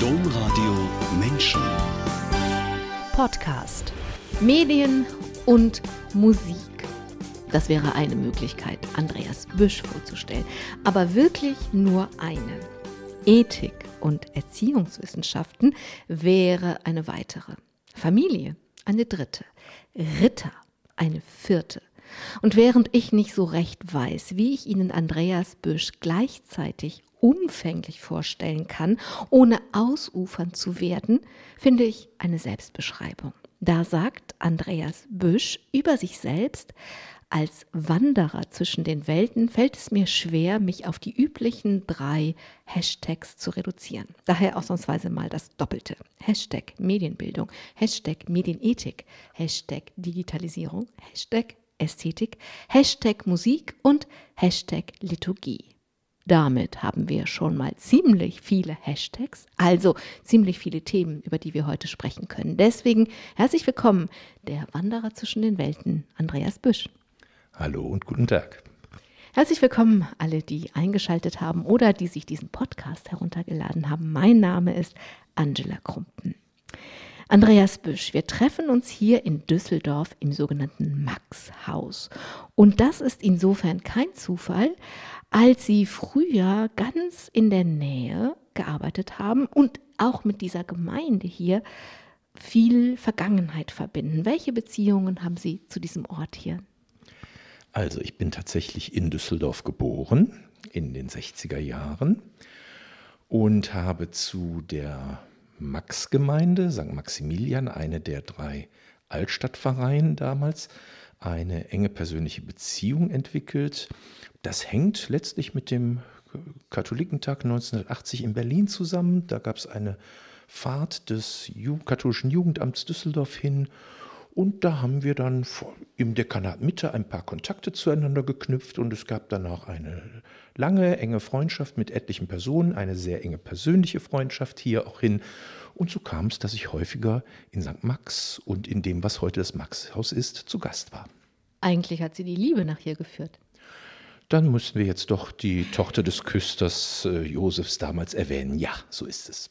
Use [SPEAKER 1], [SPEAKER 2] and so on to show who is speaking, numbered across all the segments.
[SPEAKER 1] Domradio Menschen.
[SPEAKER 2] Podcast. Medien und Musik. Das wäre eine Möglichkeit, Andreas Büsch vorzustellen. Aber wirklich nur eine. Ethik und Erziehungswissenschaften wäre eine weitere. Familie eine dritte. Ritter eine vierte. Und während ich nicht so recht weiß, wie ich Ihnen Andreas Büsch gleichzeitig umfänglich vorstellen kann, ohne ausufern zu werden, finde ich eine Selbstbeschreibung. Da sagt Andreas Büsch über sich selbst, als Wanderer zwischen den Welten fällt es mir schwer, mich auf die üblichen drei Hashtags zu reduzieren. Daher ausnahmsweise mal das Doppelte. Hashtag Medienbildung, Hashtag Medienethik, Hashtag Digitalisierung, Hashtag Ästhetik, Hashtag Musik und Hashtag Liturgie. Damit haben wir schon mal ziemlich viele Hashtags, also ziemlich viele Themen, über die wir heute sprechen können. Deswegen herzlich willkommen, der Wanderer zwischen den Welten, Andreas Büsch.
[SPEAKER 3] Hallo und guten Tag.
[SPEAKER 2] Herzlich willkommen alle, die eingeschaltet haben oder die sich diesen Podcast heruntergeladen haben. Mein Name ist Angela Krumpen. Andreas Büsch, wir treffen uns hier in Düsseldorf im sogenannten Max-Haus. Und das ist insofern kein Zufall, als Sie früher ganz in der Nähe gearbeitet haben und auch mit dieser Gemeinde hier viel Vergangenheit verbinden. Welche Beziehungen haben Sie zu diesem Ort hier?
[SPEAKER 3] Also ich bin tatsächlich in Düsseldorf geboren, in den 60er Jahren und habe zu der Max-Gemeinde, St. Maximilian, eine der drei Altstadtvereine damals, eine enge persönliche Beziehung entwickelt. Das hängt letztlich mit dem Katholikentag 1980 in Berlin zusammen. Da gab es eine Fahrt des katholischen Jugendamts Düsseldorf hin und da haben wir dann im Dekanat Mitte ein paar Kontakte zueinander geknüpft und es gab dann auch eine lange, enge Freundschaft mit etlichen Personen, eine sehr enge persönliche Freundschaft hier auch hin. Und so kam es, dass ich häufiger in St. Max und in dem, was heute das Max-Haus ist, zu Gast war.
[SPEAKER 2] Eigentlich hat sie die Liebe nach hier geführt.
[SPEAKER 3] Dann mussten wir jetzt doch die Tochter des Küsters äh, Josefs damals erwähnen. Ja, so ist es.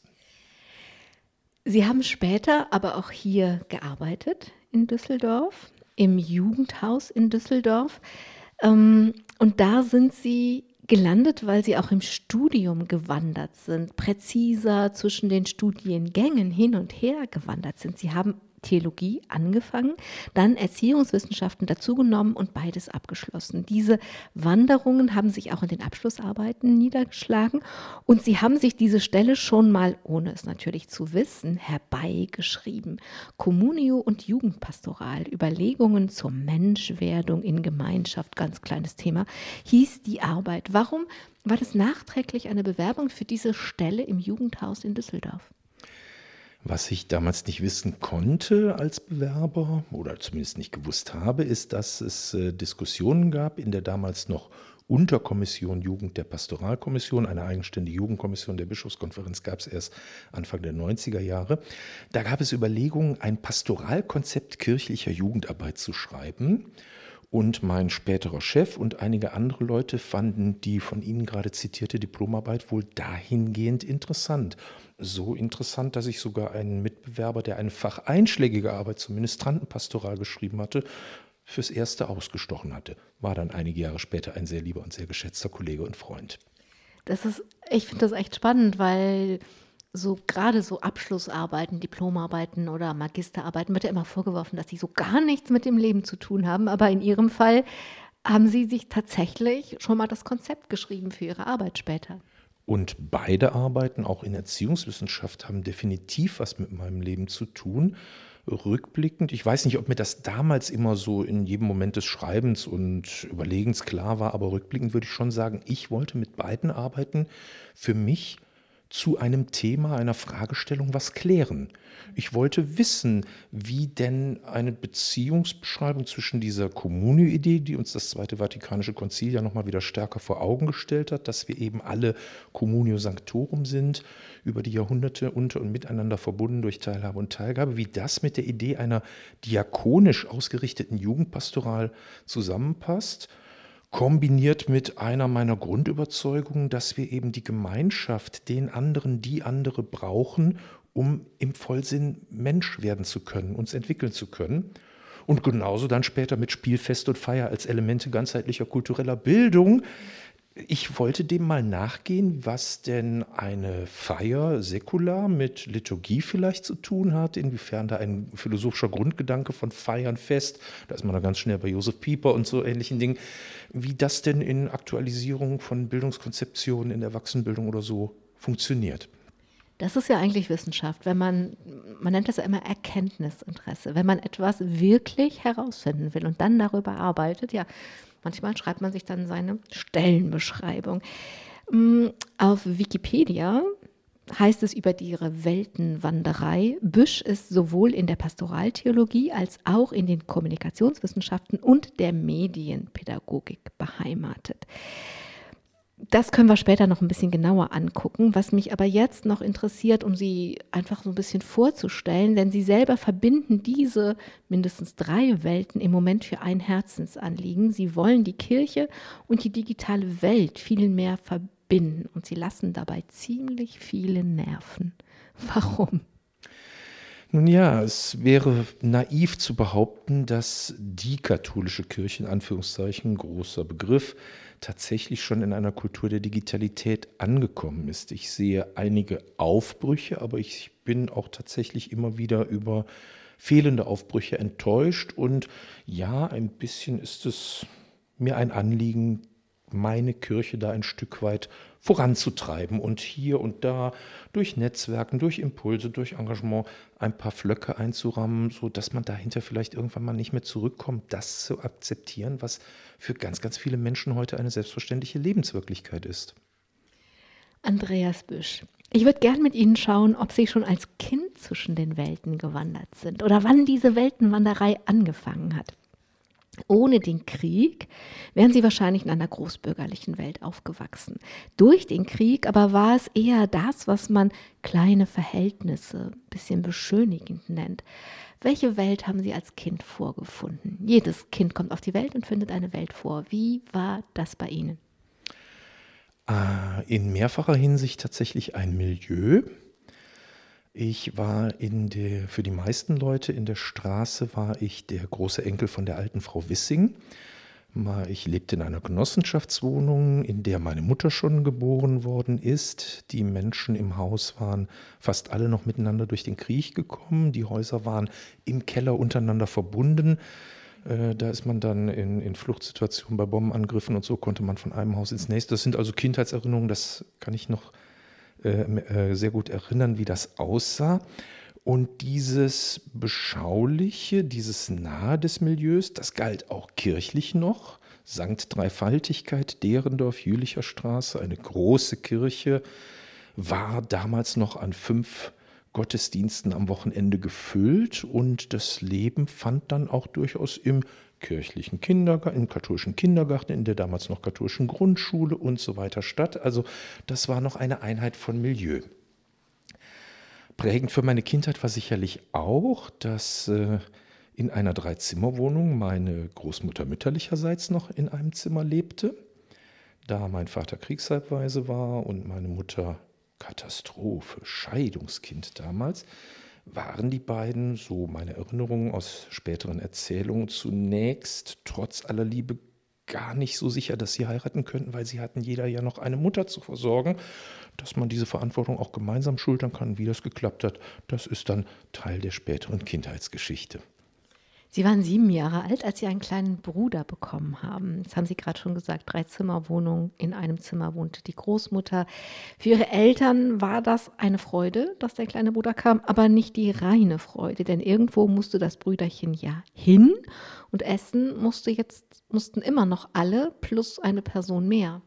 [SPEAKER 2] Sie haben später aber auch hier gearbeitet in Düsseldorf, im Jugendhaus in Düsseldorf. Ähm, und da sind Sie gelandet, weil Sie auch im Studium gewandert sind, präziser zwischen den Studiengängen hin und her gewandert sind. Sie haben Theologie angefangen, dann Erziehungswissenschaften dazugenommen und beides abgeschlossen. Diese Wanderungen haben sich auch in den Abschlussarbeiten niedergeschlagen und sie haben sich diese Stelle schon mal, ohne es natürlich zu wissen, herbeigeschrieben. Communio und Jugendpastoral, Überlegungen zur Menschwerdung in Gemeinschaft, ganz kleines Thema, hieß die Arbeit. Warum war das nachträglich eine Bewerbung für diese Stelle im Jugendhaus in Düsseldorf?
[SPEAKER 3] Was ich damals nicht wissen konnte als Bewerber oder zumindest nicht gewusst habe, ist, dass es äh, Diskussionen gab in der damals noch Unterkommission Jugend der Pastoralkommission, eine eigenständige Jugendkommission der Bischofskonferenz gab es erst Anfang der 90er Jahre. Da gab es Überlegungen, ein Pastoralkonzept kirchlicher Jugendarbeit zu schreiben. Und mein späterer Chef und einige andere Leute fanden die von Ihnen gerade zitierte Diplomarbeit wohl dahingehend interessant. So interessant, dass ich sogar einen Mitbewerber, der eine facheinschlägige Arbeit zum Ministrantenpastoral geschrieben hatte, fürs Erste ausgestochen hatte. War dann einige Jahre später ein sehr lieber und sehr geschätzter Kollege und Freund.
[SPEAKER 2] Das ist, ich finde das echt spannend, weil so gerade so Abschlussarbeiten, Diplomarbeiten oder Magisterarbeiten wird ja immer vorgeworfen, dass sie so gar nichts mit dem Leben zu tun haben. Aber in Ihrem Fall haben Sie sich tatsächlich schon mal das Konzept geschrieben für Ihre Arbeit später.
[SPEAKER 3] Und beide Arbeiten, auch in Erziehungswissenschaft, haben definitiv was mit meinem Leben zu tun. Rückblickend, ich weiß nicht, ob mir das damals immer so in jedem Moment des Schreibens und Überlegens klar war, aber rückblickend würde ich schon sagen, ich wollte mit beiden Arbeiten für mich zu einem Thema, einer Fragestellung was klären. Ich wollte wissen, wie denn eine Beziehungsbeschreibung zwischen dieser Kommunio-Idee, die uns das Zweite Vatikanische Konzil ja nochmal wieder stärker vor Augen gestellt hat, dass wir eben alle Communio Sanctorum sind, über die Jahrhunderte unter und miteinander verbunden durch Teilhabe und Teilgabe, wie das mit der Idee einer diakonisch ausgerichteten Jugendpastoral zusammenpasst kombiniert mit einer meiner Grundüberzeugungen, dass wir eben die Gemeinschaft, den anderen, die andere brauchen, um im Vollsinn Mensch werden zu können, uns entwickeln zu können. Und genauso dann später mit Spielfest und Feier als Elemente ganzheitlicher kultureller Bildung. Ich wollte dem mal nachgehen, was denn eine Feier säkular mit Liturgie vielleicht zu tun hat, inwiefern da ein philosophischer Grundgedanke von Feiern fest, da ist man da ganz schnell bei Josef Pieper und so ähnlichen Dingen, wie das denn in Aktualisierung von Bildungskonzeptionen in der Erwachsenenbildung oder so funktioniert.
[SPEAKER 2] Das ist ja eigentlich Wissenschaft, wenn man, man nennt das ja immer Erkenntnisinteresse, wenn man etwas wirklich herausfinden will und dann darüber arbeitet, ja, manchmal schreibt man sich dann seine Stellenbeschreibung. Mm, auf Wikipedia heißt es über ihre Weltenwanderei, Büsch ist sowohl in der Pastoraltheologie als auch in den Kommunikationswissenschaften und der Medienpädagogik beheimatet. Das können wir später noch ein bisschen genauer angucken. Was mich aber jetzt noch interessiert, um Sie einfach so ein bisschen vorzustellen, denn Sie selber verbinden diese mindestens drei Welten im Moment für ein Herzensanliegen. Sie wollen die Kirche und die digitale Welt viel mehr verbinden und Sie lassen dabei ziemlich viele Nerven. Warum?
[SPEAKER 3] Nun ja, es wäre naiv zu behaupten, dass die katholische Kirche, in Anführungszeichen, großer Begriff, tatsächlich schon in einer Kultur der Digitalität angekommen ist. Ich sehe einige Aufbrüche, aber ich bin auch tatsächlich immer wieder über fehlende Aufbrüche enttäuscht. Und ja, ein bisschen ist es mir ein Anliegen, meine Kirche da ein Stück weit voranzutreiben und hier und da durch Netzwerken, durch Impulse, durch Engagement ein paar Flöcke einzurammen, sodass man dahinter vielleicht irgendwann mal nicht mehr zurückkommt, das zu akzeptieren, was für ganz, ganz viele Menschen heute eine selbstverständliche Lebenswirklichkeit ist.
[SPEAKER 2] Andreas Büsch, ich würde gern mit Ihnen schauen, ob Sie schon als Kind zwischen den Welten gewandert sind oder wann diese Weltenwanderei angefangen hat. Ohne den Krieg wären sie wahrscheinlich in einer großbürgerlichen Welt aufgewachsen. Durch den Krieg aber war es eher das, was man kleine Verhältnisse, bisschen beschönigend nennt. Welche Welt haben Sie als Kind vorgefunden? Jedes Kind kommt auf die Welt und findet eine Welt vor. Wie war das bei Ihnen?
[SPEAKER 3] Ah, in mehrfacher Hinsicht tatsächlich ein Milieu. Ich war in der, für die meisten Leute in der Straße war ich der große Enkel von der alten Frau Wissing. Ich lebte in einer Genossenschaftswohnung, in der meine Mutter schon geboren worden ist. Die Menschen im Haus waren fast alle noch miteinander durch den Krieg gekommen. Die Häuser waren im Keller untereinander verbunden. Äh, da ist man dann in, in Fluchtsituationen bei Bombenangriffen und so konnte man von einem Haus ins nächste. Das sind also Kindheitserinnerungen, das kann ich noch äh, äh, sehr gut erinnern, wie das aussah. Und dieses Beschauliche, dieses Nahe des Milieus, das galt auch kirchlich noch. Sankt Dreifaltigkeit, Derendorf, Jülicher Straße, eine große Kirche, war damals noch an fünf Gottesdiensten am Wochenende gefüllt und das Leben fand dann auch durchaus im kirchlichen Kindergarten, im katholischen Kindergarten, in der damals noch katholischen Grundschule und so weiter statt. Also das war noch eine Einheit von Milieu. Prägend für meine Kindheit war sicherlich auch, dass äh, in einer Dreizimmerwohnung meine Großmutter mütterlicherseits noch in einem Zimmer lebte. Da mein Vater kriegshalbweise war und meine Mutter Katastrophe, Scheidungskind damals, waren die beiden, so meine Erinnerungen aus späteren Erzählungen, zunächst trotz aller Liebe gar nicht so sicher, dass sie heiraten könnten, weil sie hatten jeder ja noch eine Mutter zu versorgen. Dass man diese Verantwortung auch gemeinsam schultern kann, wie das geklappt hat, das ist dann Teil der späteren Kindheitsgeschichte.
[SPEAKER 2] Sie waren sieben Jahre alt, als Sie einen kleinen Bruder bekommen haben. Das haben Sie gerade schon gesagt, drei Zimmerwohnungen. In einem Zimmer wohnte die Großmutter. Für Ihre Eltern war das eine Freude, dass der kleine Bruder kam, aber nicht die reine Freude, denn irgendwo musste das Brüderchen ja hin und essen musste jetzt, mussten immer noch alle plus eine Person mehr.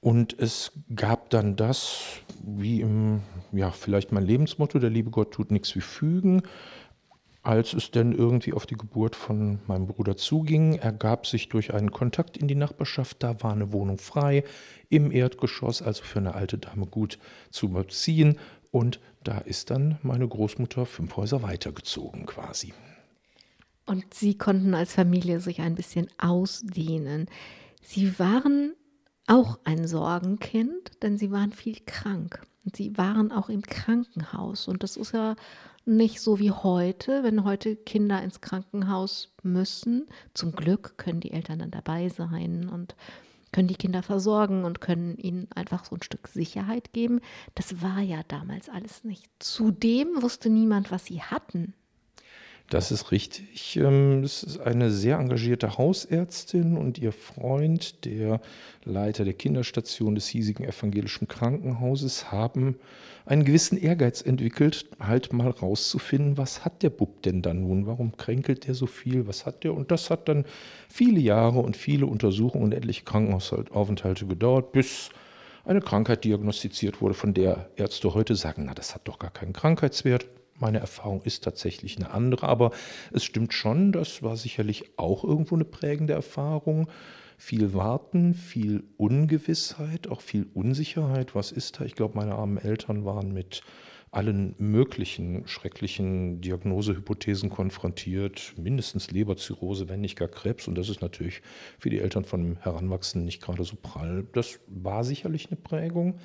[SPEAKER 3] Und es gab dann das, wie im, ja, vielleicht mein Lebensmotto, der liebe Gott tut nichts wie fügen. Als es denn irgendwie auf die Geburt von meinem Bruder zuging, ergab sich durch einen Kontakt in die Nachbarschaft, da war eine Wohnung frei im Erdgeschoss, also für eine alte Dame gut zu beziehen. Und da ist dann meine Großmutter fünf Häuser weitergezogen quasi.
[SPEAKER 2] Und Sie konnten als Familie sich ein bisschen ausdehnen. Sie waren auch ein Sorgenkind, denn Sie waren viel krank. Und Sie waren auch im Krankenhaus. Und das ist ja nicht so wie heute, wenn heute Kinder ins Krankenhaus müssen. Zum Glück können die Eltern dann dabei sein und können die Kinder versorgen und können ihnen einfach so ein Stück Sicherheit geben. Das war ja damals alles nicht. Zudem wusste niemand, was sie hatten.
[SPEAKER 3] Das ist richtig. Ähm, es ist eine sehr engagierte Hausärztin und ihr Freund, der Leiter der Kinderstation des hiesigen evangelischen Krankenhauses, haben einen gewissen Ehrgeiz entwickelt, halt mal rauszufinden, was hat der Bub denn da nun? Warum kränkelt der so viel? Was hat der? Und das hat dann viele Jahre und viele Untersuchungen und etliche Krankenhausaufenthalte gedauert, bis eine Krankheit diagnostiziert wurde, von der Ärzte heute sagen, na, das hat doch gar keinen Krankheitswert. Meine Erfahrung ist tatsächlich eine andere, aber es stimmt schon, das war sicherlich auch irgendwo eine prägende Erfahrung. Viel Warten, viel Ungewissheit, auch viel Unsicherheit. Was ist da? Ich glaube, meine armen Eltern waren mit allen möglichen schrecklichen Diagnosehypothesen konfrontiert, mindestens Leberzirrhose, wenn nicht gar Krebs. Und das ist natürlich für die Eltern von Heranwachsenden nicht gerade so prall. Das war sicherlich eine Prägung.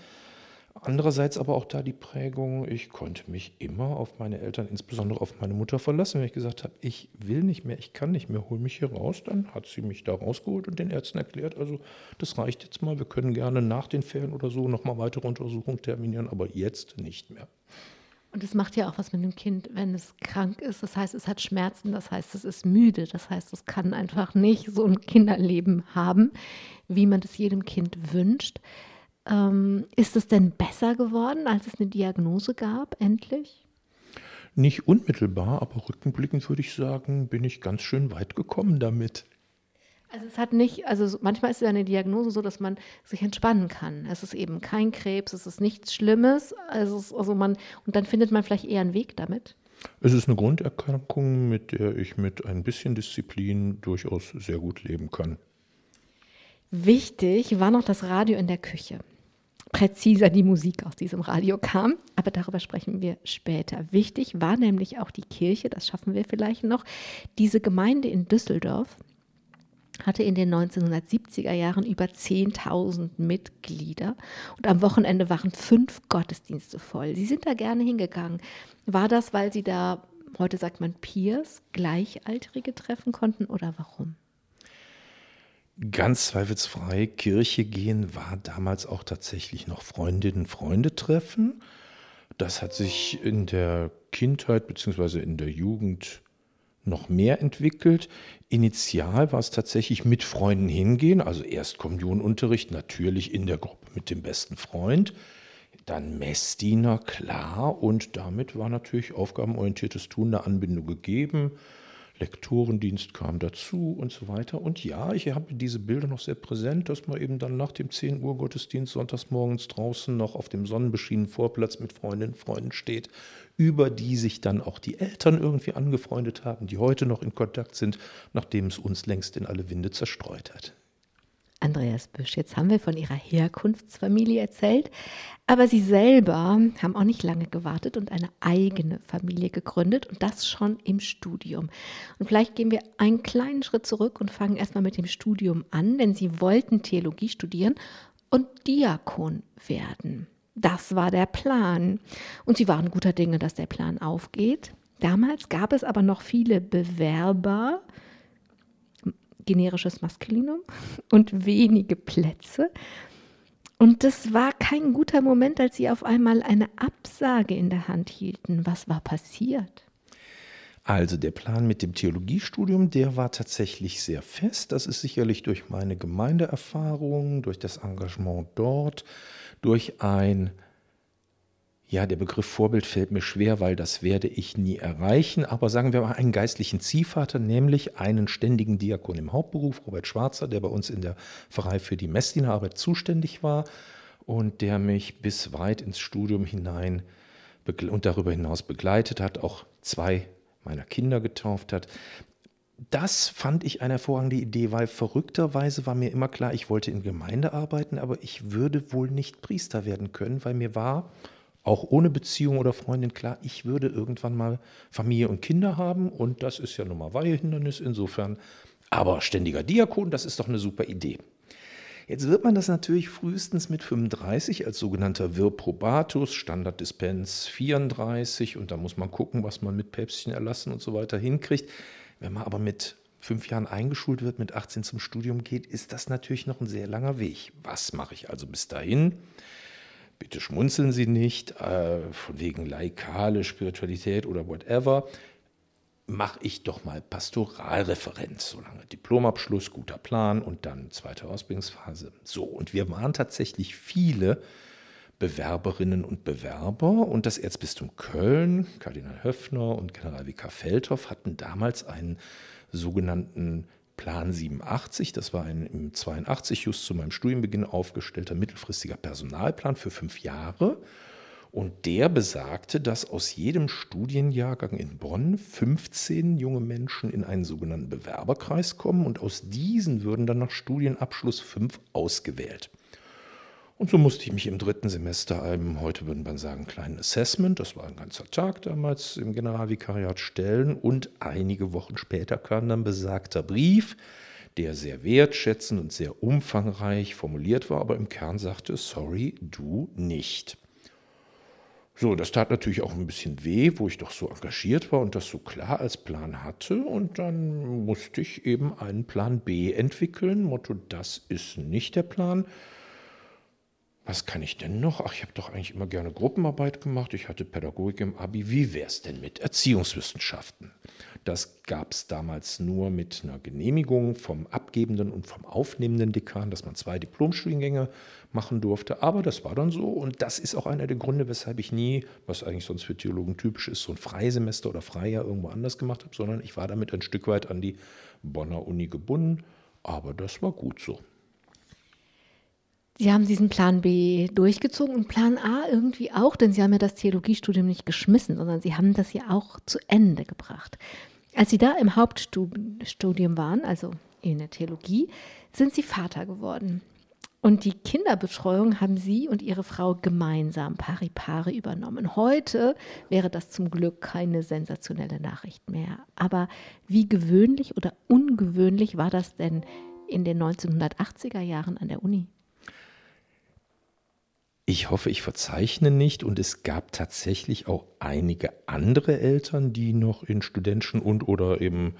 [SPEAKER 3] Andererseits aber auch da die Prägung, ich konnte mich immer auf meine Eltern, insbesondere auf meine Mutter verlassen. Wenn ich gesagt habe, ich will nicht mehr, ich kann nicht mehr, hol mich hier raus, dann hat sie mich da rausgeholt und den Ärzten erklärt, also das reicht jetzt mal, wir können gerne nach den Ferien oder so nochmal weitere Untersuchungen terminieren, aber jetzt nicht mehr.
[SPEAKER 2] Und es macht ja auch was mit dem Kind, wenn es krank ist. Das heißt, es hat Schmerzen, das heißt, es ist müde, das heißt, es kann einfach nicht so ein Kinderleben haben, wie man es jedem Kind wünscht. Ähm, ist es denn besser geworden, als es eine Diagnose gab, endlich?
[SPEAKER 3] Nicht unmittelbar, aber rückblickend würde ich sagen, bin ich ganz schön weit gekommen damit.
[SPEAKER 2] Also es hat nicht, also manchmal ist ja eine Diagnose so, dass man sich entspannen kann. Es ist eben kein Krebs, es ist nichts Schlimmes. Also, also man, und dann findet man vielleicht eher einen Weg damit.
[SPEAKER 3] Es ist eine Grunderkrankung, mit der ich mit ein bisschen Disziplin durchaus sehr gut leben kann.
[SPEAKER 2] Wichtig war noch das Radio in der Küche präziser die Musik aus diesem Radio kam. Aber darüber sprechen wir später. Wichtig war nämlich auch die Kirche, das schaffen wir vielleicht noch. Diese Gemeinde in Düsseldorf hatte in den 1970er Jahren über 10.000 Mitglieder und am Wochenende waren fünf Gottesdienste voll. Sie sind da gerne hingegangen. War das, weil Sie da, heute sagt man Peers, Gleichaltrige treffen konnten oder warum?
[SPEAKER 3] Ganz zweifelsfrei, Kirche gehen war damals auch tatsächlich noch Freundinnen, Freunde treffen. Das hat sich in der Kindheit bzw. in der Jugend noch mehr entwickelt. Initial war es tatsächlich mit Freunden hingehen, also erst Kommunionunterricht, natürlich in der Gruppe mit dem besten Freund, dann Messdiener, klar, und damit war natürlich aufgabenorientiertes Tun eine Anbindung gegeben. Lektorendienst kam dazu und so weiter. Und ja, ich habe diese Bilder noch sehr präsent, dass man eben dann nach dem 10 Uhr Gottesdienst sonntags morgens draußen noch auf dem sonnenbeschienenen Vorplatz mit Freundinnen und Freunden steht, über die sich dann auch die Eltern irgendwie angefreundet haben, die heute noch in Kontakt sind, nachdem es uns längst in alle Winde zerstreut hat.
[SPEAKER 2] Andreas Büsch. Jetzt haben wir von ihrer Herkunftsfamilie erzählt, aber sie selber haben auch nicht lange gewartet und eine eigene Familie gegründet und das schon im Studium. Und vielleicht gehen wir einen kleinen Schritt zurück und fangen erstmal mit dem Studium an, denn sie wollten Theologie studieren und Diakon werden. Das war der Plan. Und sie waren guter Dinge, dass der Plan aufgeht. Damals gab es aber noch viele Bewerber, generisches Maskulinum und wenige Plätze. Und das war kein guter Moment, als sie auf einmal eine Absage in der Hand hielten. Was war passiert?
[SPEAKER 3] Also der Plan mit dem Theologiestudium, der war tatsächlich sehr fest. Das ist sicherlich durch meine Gemeindeerfahrung, durch das Engagement dort, durch ein ja, der Begriff Vorbild fällt mir schwer, weil das werde ich nie erreichen. Aber sagen wir mal einen geistlichen Ziehvater, nämlich einen ständigen Diakon im Hauptberuf, Robert Schwarzer, der bei uns in der Pfarrei für die Messdienerarbeit zuständig war und der mich bis weit ins Studium hinein und darüber hinaus begleitet hat, auch zwei meiner Kinder getauft hat. Das fand ich eine hervorragende Idee, weil verrückterweise war mir immer klar, ich wollte in Gemeinde arbeiten, aber ich würde wohl nicht Priester werden können, weil mir war, auch ohne Beziehung oder Freundin. Klar, ich würde irgendwann mal Familie und Kinder haben und das ist ja nun mal Weihehindernis insofern. Aber ständiger Diakon, das ist doch eine super Idee. Jetzt wird man das natürlich frühestens mit 35 als sogenannter Vir probatus, Standarddispens 34 und da muss man gucken, was man mit Päpstchen erlassen und so weiter hinkriegt. Wenn man aber mit fünf Jahren eingeschult wird, mit 18 zum Studium geht, ist das natürlich noch ein sehr langer Weg. Was mache ich also bis dahin? Bitte schmunzeln Sie nicht, äh, von wegen laikale Spiritualität oder whatever mache ich doch mal Pastoralreferent, solange Diplomabschluss, guter Plan und dann zweite Ausbildungsphase. So, und wir waren tatsächlich viele Bewerberinnen und Bewerber und das Erzbistum Köln, Kardinal Höffner und Generalvikar Feldhoff hatten damals einen sogenannten Plan 87, das war ein im 82 just zu meinem Studienbeginn aufgestellter mittelfristiger Personalplan für fünf Jahre. Und der besagte, dass aus jedem Studienjahrgang in Bonn 15 junge Menschen in einen sogenannten Bewerberkreis kommen und aus diesen würden dann nach Studienabschluss fünf ausgewählt. Und so musste ich mich im dritten Semester einem, heute würden man sagen, kleinen Assessment, das war ein ganzer Tag damals im Generalvikariat, stellen. Und einige Wochen später kam dann besagter Brief, der sehr wertschätzend und sehr umfangreich formuliert war, aber im Kern sagte, sorry, du nicht. So, das tat natürlich auch ein bisschen weh, wo ich doch so engagiert war und das so klar als Plan hatte. Und dann musste ich eben einen Plan B entwickeln. Motto, das ist nicht der Plan. Was kann ich denn noch? Ach, ich habe doch eigentlich immer gerne Gruppenarbeit gemacht. Ich hatte Pädagogik im Abi. Wie wäre es denn mit Erziehungswissenschaften? Das gab es damals nur mit einer Genehmigung vom abgebenden und vom aufnehmenden Dekan, dass man zwei Diplomstudiengänge machen durfte. Aber das war dann so und das ist auch einer der Gründe, weshalb ich nie, was eigentlich sonst für Theologen typisch ist, so ein Freisemester oder Freijahr irgendwo anders gemacht habe, sondern ich war damit ein Stück weit an die Bonner Uni gebunden. Aber das war gut so.
[SPEAKER 2] Sie haben diesen Plan B durchgezogen und Plan A irgendwie auch, denn Sie haben ja das Theologiestudium nicht geschmissen, sondern Sie haben das ja auch zu Ende gebracht. Als Sie da im Hauptstudium waren, also in der Theologie, sind Sie Vater geworden. Und die Kinderbetreuung haben Sie und Ihre Frau gemeinsam pari pari übernommen. Heute wäre das zum Glück keine sensationelle Nachricht mehr. Aber wie gewöhnlich oder ungewöhnlich war das denn in den 1980er Jahren an der Uni?
[SPEAKER 3] Ich hoffe, ich verzeichne nicht. Und es gab tatsächlich auch einige andere Eltern, die noch in studentischen und oder eben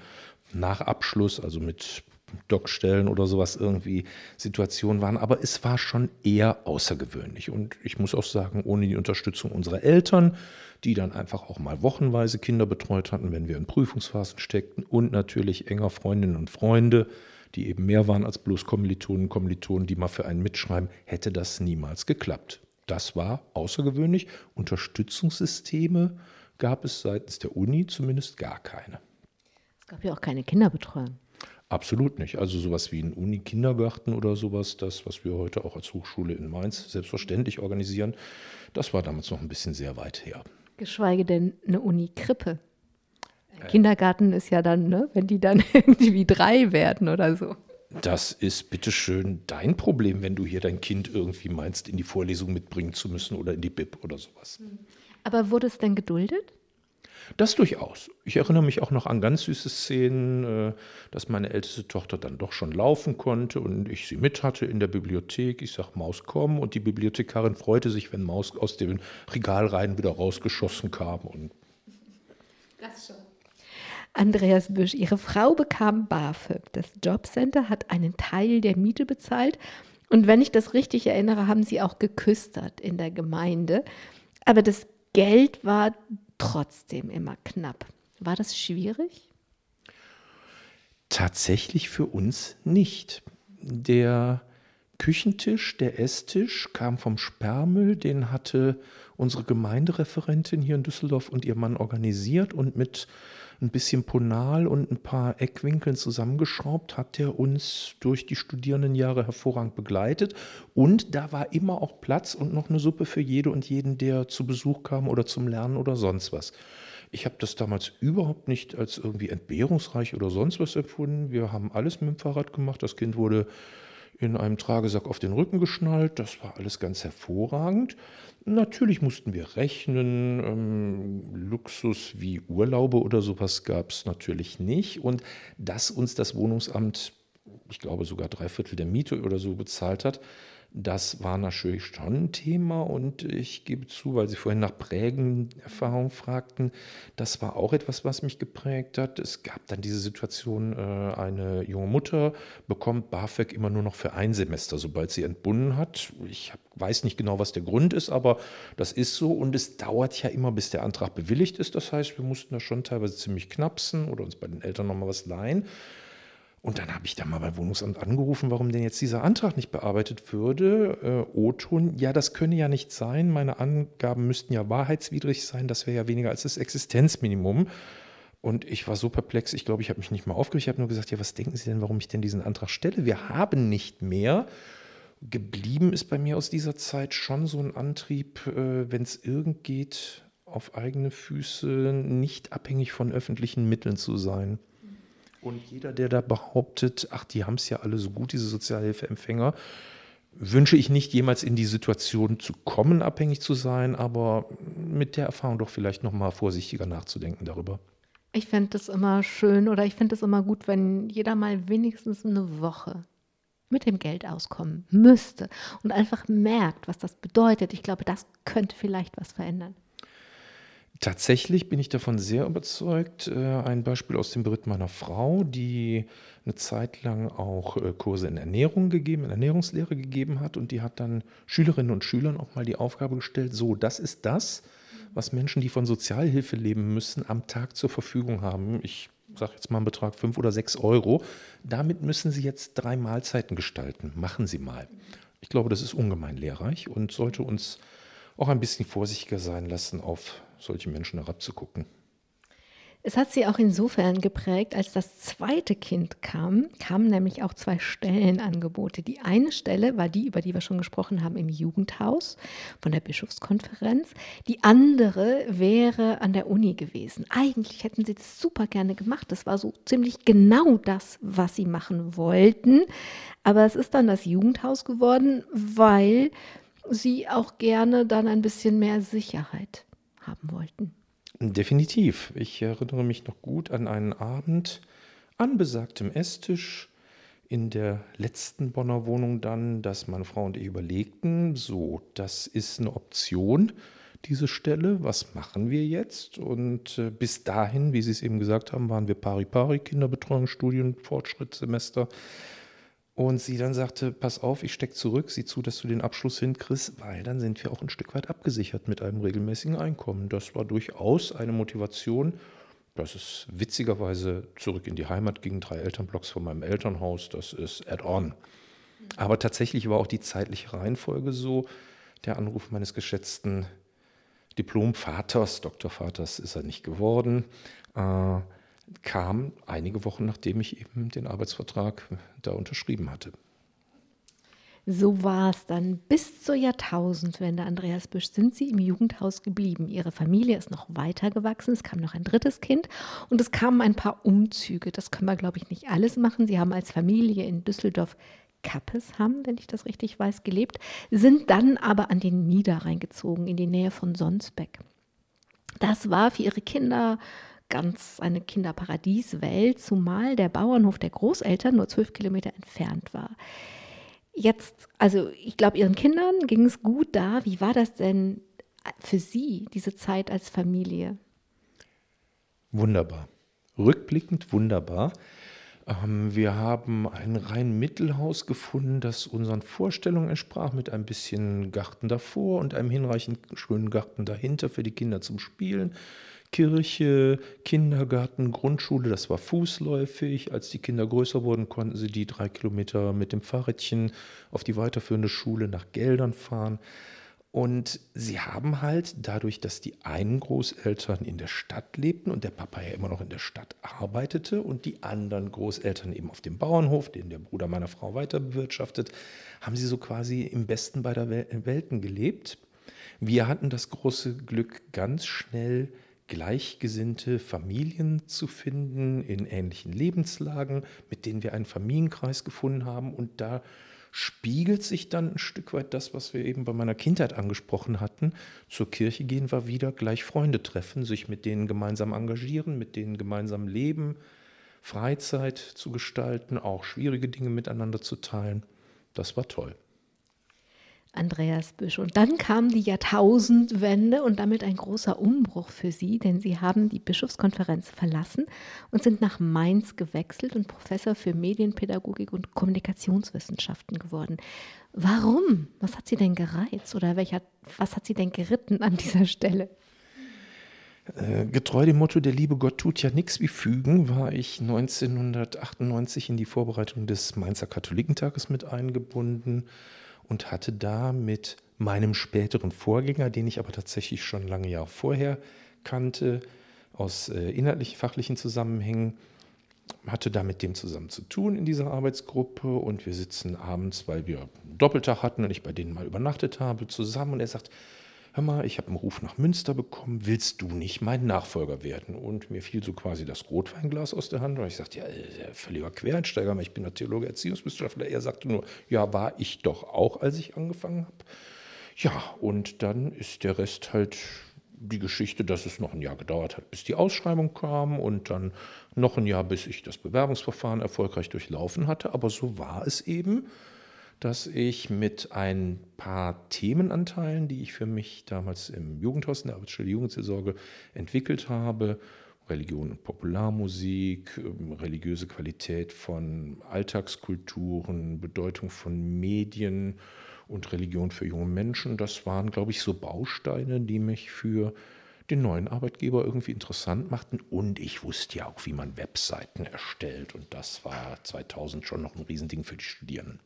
[SPEAKER 3] nach Abschluss, also mit Dockstellen oder sowas irgendwie Situationen waren. Aber es war schon eher außergewöhnlich. Und ich muss auch sagen, ohne die Unterstützung unserer Eltern, die dann einfach auch mal wochenweise Kinder betreut hatten, wenn wir in Prüfungsphasen steckten und natürlich enger Freundinnen und Freunde, die eben mehr waren als bloß Kommilitonen, Kommilitonen, die mal für einen mitschreiben, hätte das niemals geklappt. Das war außergewöhnlich. Unterstützungssysteme gab es seitens der Uni zumindest gar keine.
[SPEAKER 2] Es gab ja auch keine Kinderbetreuung.
[SPEAKER 3] Absolut nicht. Also sowas wie ein Uni-Kindergarten oder sowas, das, was wir heute auch als Hochschule in Mainz selbstverständlich organisieren, das war damals noch ein bisschen sehr weit her.
[SPEAKER 2] Geschweige denn eine Uni-Krippe. Kindergarten ist ja dann, ne, wenn die dann irgendwie drei werden oder so.
[SPEAKER 3] Das ist bitteschön dein Problem, wenn du hier dein Kind irgendwie meinst, in die Vorlesung mitbringen zu müssen oder in die Bib oder sowas.
[SPEAKER 2] Aber wurde es denn geduldet?
[SPEAKER 3] Das durchaus. Ich erinnere mich auch noch an ganz süße Szenen, äh, dass meine älteste Tochter dann doch schon laufen konnte und ich sie mit hatte in der Bibliothek. Ich sage, Maus, komm. Und die Bibliothekarin freute sich, wenn Maus aus den Regalreihen wieder rausgeschossen kam. Und
[SPEAKER 2] das schon. Andreas Büsch, Ihre Frau bekam BAföG. Das Jobcenter hat einen Teil der Miete bezahlt. Und wenn ich das richtig erinnere, haben Sie auch geküstert in der Gemeinde. Aber das Geld war trotzdem immer knapp. War das schwierig?
[SPEAKER 3] Tatsächlich für uns nicht. Der Küchentisch, der Esstisch kam vom Sperrmüll, den hatte unsere Gemeindereferentin hier in Düsseldorf und ihr Mann organisiert und mit ein bisschen Ponal und ein paar Eckwinkeln zusammengeschraubt, hat er uns durch die Studierendenjahre hervorragend begleitet. Und da war immer auch Platz und noch eine Suppe für jede und jeden, der zu Besuch kam oder zum Lernen oder sonst was. Ich habe das damals überhaupt nicht als irgendwie entbehrungsreich oder sonst was empfunden. Wir haben alles mit dem Fahrrad gemacht. Das Kind wurde in einem Tragesack auf den Rücken geschnallt. Das war alles ganz hervorragend. Natürlich mussten wir rechnen. Ähm, Luxus wie Urlaube oder sowas gab es natürlich nicht. Und dass uns das Wohnungsamt, ich glaube sogar drei Viertel der Miete oder so bezahlt hat, das war natürlich schon ein Thema und ich gebe zu, weil Sie vorhin nach prägenden Erfahrungen fragten, das war auch etwas, was mich geprägt hat. Es gab dann diese Situation, äh, eine junge Mutter bekommt BAföG immer nur noch für ein Semester, sobald sie entbunden hat. Ich weiß nicht genau, was der Grund ist, aber das ist so und es dauert ja immer, bis der Antrag bewilligt ist. Das heißt, wir mussten da schon teilweise ziemlich knapsen oder uns bei den Eltern nochmal was leihen. Und dann habe ich da mal beim Wohnungsamt angerufen, warum denn jetzt dieser Antrag nicht bearbeitet würde. Äh, O-Ton, ja, das könne ja nicht sein. Meine Angaben müssten ja wahrheitswidrig sein. Das wäre ja weniger als das Existenzminimum. Und ich war so perplex, ich glaube, ich habe mich nicht mal aufgeregt. Ich habe nur gesagt, ja, was denken Sie denn, warum ich denn diesen Antrag stelle? Wir haben nicht mehr. Geblieben ist bei mir aus dieser Zeit schon so ein Antrieb, äh, wenn es irgend geht, auf eigene Füße, nicht abhängig von öffentlichen Mitteln zu sein. Und jeder, der da behauptet, ach, die haben es ja alle so gut, diese Sozialhilfeempfänger, wünsche ich nicht jemals in die Situation zu kommen, abhängig zu sein, aber mit der Erfahrung doch vielleicht noch mal vorsichtiger nachzudenken darüber.
[SPEAKER 2] Ich fände es immer schön oder ich finde es immer gut, wenn jeder mal wenigstens eine Woche mit dem Geld auskommen müsste und einfach merkt, was das bedeutet. Ich glaube, das könnte vielleicht was verändern.
[SPEAKER 3] Tatsächlich bin ich davon sehr überzeugt. Äh, ein Beispiel aus dem Bericht meiner Frau, die eine Zeit lang auch äh, Kurse in Ernährung gegeben, in Ernährungslehre gegeben hat. Und die hat dann Schülerinnen und Schülern auch mal die Aufgabe gestellt, so, das ist das, was Menschen, die von Sozialhilfe leben müssen, am Tag zur Verfügung haben. Ich sage jetzt mal einen Betrag fünf oder sechs Euro. Damit müssen Sie jetzt drei Mahlzeiten gestalten. Machen Sie mal. Ich glaube, das ist ungemein lehrreich und sollte uns auch ein bisschen vorsichtiger sein lassen, auf solche Menschen herabzugucken.
[SPEAKER 2] Es hat sie auch insofern geprägt, als das zweite Kind kam, kamen nämlich auch zwei Stellenangebote. Die eine Stelle war die, über die wir schon gesprochen haben, im Jugendhaus von der Bischofskonferenz. Die andere wäre an der Uni gewesen. Eigentlich hätten sie das super gerne gemacht. Das war so ziemlich genau das, was sie machen wollten. Aber es ist dann das Jugendhaus geworden, weil Sie auch gerne dann ein bisschen mehr Sicherheit haben wollten.
[SPEAKER 3] Definitiv. Ich erinnere mich noch gut an einen Abend an besagtem Esstisch in der letzten Bonner Wohnung dann, dass meine Frau und ich überlegten, so, das ist eine Option, diese Stelle, was machen wir jetzt? Und äh, bis dahin, wie Sie es eben gesagt haben, waren wir pari-pari, Kinderbetreuung, Studien, Fortschrittssemester. Und sie dann sagte, pass auf, ich stecke zurück, sieh zu, dass du den Abschluss hinkriegst, weil dann sind wir auch ein Stück weit abgesichert mit einem regelmäßigen Einkommen. Das war durchaus eine Motivation, dass es witzigerweise zurück in die Heimat ging, drei Elternblocks von meinem Elternhaus, das ist add-on. Aber tatsächlich war auch die zeitliche Reihenfolge so, der Anruf meines geschätzten Diplomvaters, Doktorvaters ist er nicht geworden, äh, kam einige Wochen, nachdem ich eben den Arbeitsvertrag da unterschrieben hatte.
[SPEAKER 2] So war es dann. Bis zur Jahrtausendwende, Andreas Büsch, sind Sie im Jugendhaus geblieben. Ihre Familie ist noch weiter gewachsen. Es kam noch ein drittes Kind und es kamen ein paar Umzüge. Das können wir, glaube ich, nicht alles machen. Sie haben als Familie in Düsseldorf Kappesham, wenn ich das richtig weiß, gelebt, sind dann aber an den Niederrhein gezogen, in die Nähe von Sonsbeck. Das war für ihre Kinder ganz eine Kinderparadieswelt, zumal der Bauernhof der Großeltern nur zwölf Kilometer entfernt war. Jetzt, also ich glaube, Ihren Kindern ging es gut da. Wie war das denn für Sie, diese Zeit als Familie?
[SPEAKER 3] Wunderbar. Rückblickend wunderbar. Ähm, wir haben ein rein Mittelhaus gefunden, das unseren Vorstellungen entsprach, mit ein bisschen Garten davor und einem hinreichend schönen Garten dahinter für die Kinder zum Spielen. Kirche, Kindergarten, Grundschule, das war fußläufig. Als die Kinder größer wurden, konnten sie die drei Kilometer mit dem Fahrrädchen auf die weiterführende Schule nach Geldern fahren. Und sie haben halt dadurch, dass die einen Großeltern in der Stadt lebten und der Papa ja immer noch in der Stadt arbeitete und die anderen Großeltern eben auf dem Bauernhof, den der Bruder meiner Frau weiter bewirtschaftet, haben sie so quasi im besten beider Welten gelebt. Wir hatten das große Glück, ganz schnell gleichgesinnte Familien zu finden in ähnlichen Lebenslagen, mit denen wir einen Familienkreis gefunden haben. Und da spiegelt sich dann ein Stück weit das, was wir eben bei meiner Kindheit angesprochen hatten. Zur Kirche gehen war wieder gleich Freunde treffen, sich mit denen gemeinsam engagieren, mit denen gemeinsam leben, Freizeit zu gestalten, auch schwierige Dinge miteinander zu teilen. Das war toll.
[SPEAKER 2] Andreas Büsch. Und dann kam die Jahrtausendwende und damit ein großer Umbruch für Sie, denn Sie haben die Bischofskonferenz verlassen und sind nach Mainz gewechselt und Professor für Medienpädagogik und Kommunikationswissenschaften geworden. Warum? Was hat Sie denn gereizt oder welcher, was hat Sie denn geritten an dieser Stelle?
[SPEAKER 3] Äh, getreu dem Motto, der liebe Gott tut ja nichts wie fügen, war ich 1998 in die Vorbereitung des Mainzer Katholikentages mit eingebunden und hatte da mit meinem späteren Vorgänger, den ich aber tatsächlich schon lange Jahre vorher kannte, aus äh, inhaltlich fachlichen Zusammenhängen, hatte da mit dem zusammen zu tun in dieser Arbeitsgruppe und wir sitzen abends, weil wir Doppeltag hatten und ich bei denen mal übernachtet habe, zusammen. Und er sagt, hör mal, ich habe einen Ruf nach Münster bekommen, willst du nicht mein Nachfolger werden? Und mir fiel so quasi das Rotweinglas aus der Hand und ich sagte, ja, völliger Quereinsteiger, ich bin der Theologe, Erziehungswissenschaftler. Er sagte nur, ja, war ich doch auch, als ich angefangen habe. Ja, und dann ist der Rest halt die Geschichte, dass es noch ein Jahr gedauert hat, bis die Ausschreibung kam und dann noch ein Jahr, bis ich das Bewerbungsverfahren erfolgreich durchlaufen hatte. Aber so war es eben dass ich mit ein paar Themenanteilen, die ich für mich damals im Jugendhaus in der Arbeitsstelle Jugendseelsorge entwickelt habe, Religion und Popularmusik, ähm, religiöse Qualität von Alltagskulturen, Bedeutung von Medien und Religion für junge Menschen, das waren, glaube ich, so Bausteine, die mich für den neuen Arbeitgeber irgendwie interessant machten. Und ich wusste ja auch, wie man Webseiten erstellt. Und das war 2000 schon noch ein Riesending für die Studierenden.